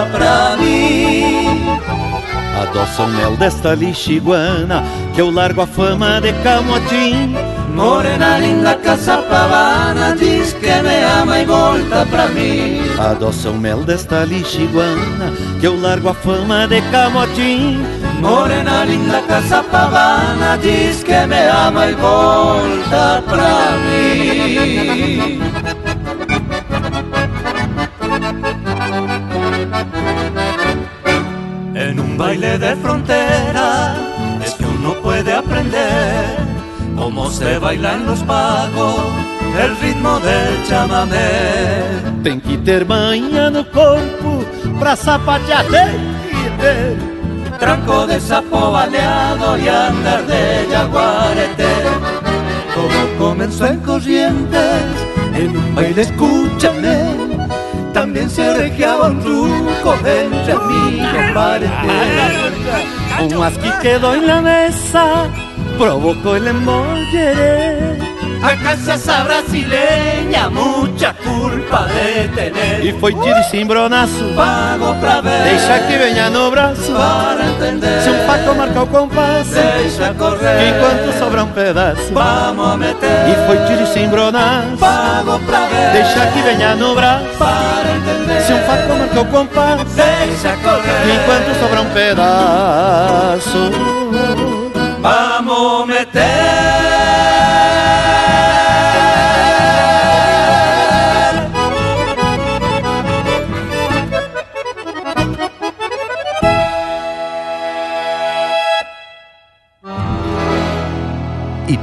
pra mim. Adoça o mel desta lixiguana que eu largo a fama de camotim. Morena linda, casa pavana, diz que me ama e volta pra mim. Adoça o mel desta lixiguana que eu largo a fama de camotim. Morena linda, casa pavana, diz que me ama e volta pra mim. Baile de frontera es que uno puede aprender cómo se baila en los pagos el ritmo del chamamé. Tem que ter manha no corpo pra sapatear Tranco de sapo baleado y andar de jaguarete. Todo comenzó en Corrientes, en un baile escúchame. También se orejeaba un truco entre amigos paredes. Un asqui quedó en la mesa, provocó el embollere. Acá esa brasileña, mucha culpa de tener. E foi tiro e cimbronaço Pago pra ver. Deixa que venha no braço Para entender. Se um paco marca o compasso Deixa correr. Que enquanto sobra um pedaço Vamos a meter. E foi tiro e cimbronaço Pago pra ver. Deixa que venha no braço Para entender. Se um paco marca o compasso Deixa correr. Que enquanto sobra um pedaço Vamos meter.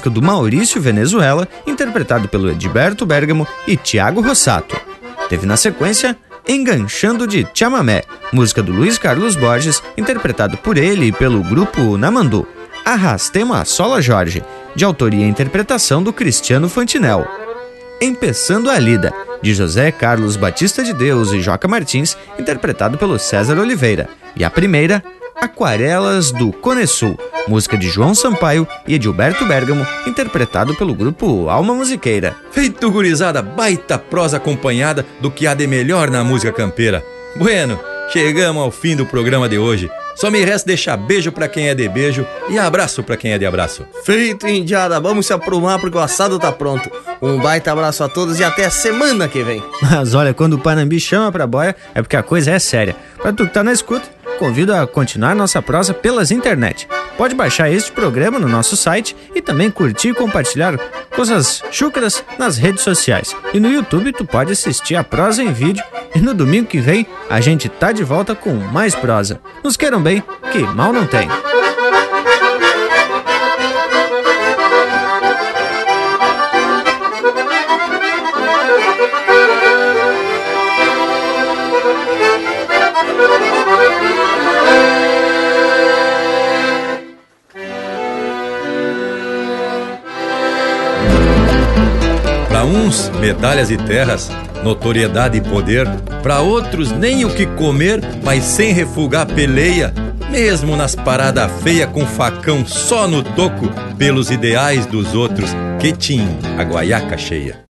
Música do Maurício Venezuela, interpretado pelo Edberto Bergamo e Tiago Rossato. Teve na sequência Enganchando de Chamamé, música do Luiz Carlos Borges, interpretado por ele e pelo grupo Namandu. Arrastemos a Sola Jorge, de autoria e interpretação do Cristiano Fantinel. Empeçando a Lida, de José Carlos Batista de Deus e Joca Martins, interpretado pelo César Oliveira. E a primeira, Aquarelas do Conesul, música de João Sampaio e Edilberto Bergamo, interpretado pelo grupo Alma Musiqueira. Feito gurizada, baita prosa acompanhada do que há de melhor na música campeira. Bueno, chegamos ao fim do programa de hoje. Só me resta deixar beijo para quem é de beijo e abraço para quem é de abraço. Feito, indiada. Vamos se aprumar porque o assado tá pronto. Um baita abraço a todos e até a semana que vem. [LAUGHS] Mas olha, quando o Panambi chama pra boia, é porque a coisa é séria. Pra tu que tá na escuta, convido a continuar nossa prosa pelas internet. Pode baixar este programa no nosso site e também curtir e compartilhar coisas chucras nas redes sociais. E no YouTube tu pode assistir a prosa em vídeo e no domingo que vem a gente tá de volta com mais prosa. Nos queiram bem, que mal não tem. Uns, medalhas e terras, notoriedade e poder. Para outros, nem o que comer, mas sem refugar peleia. Mesmo nas paradas feias com facão só no toco, pelos ideais dos outros, que tinham a guaiaca cheia.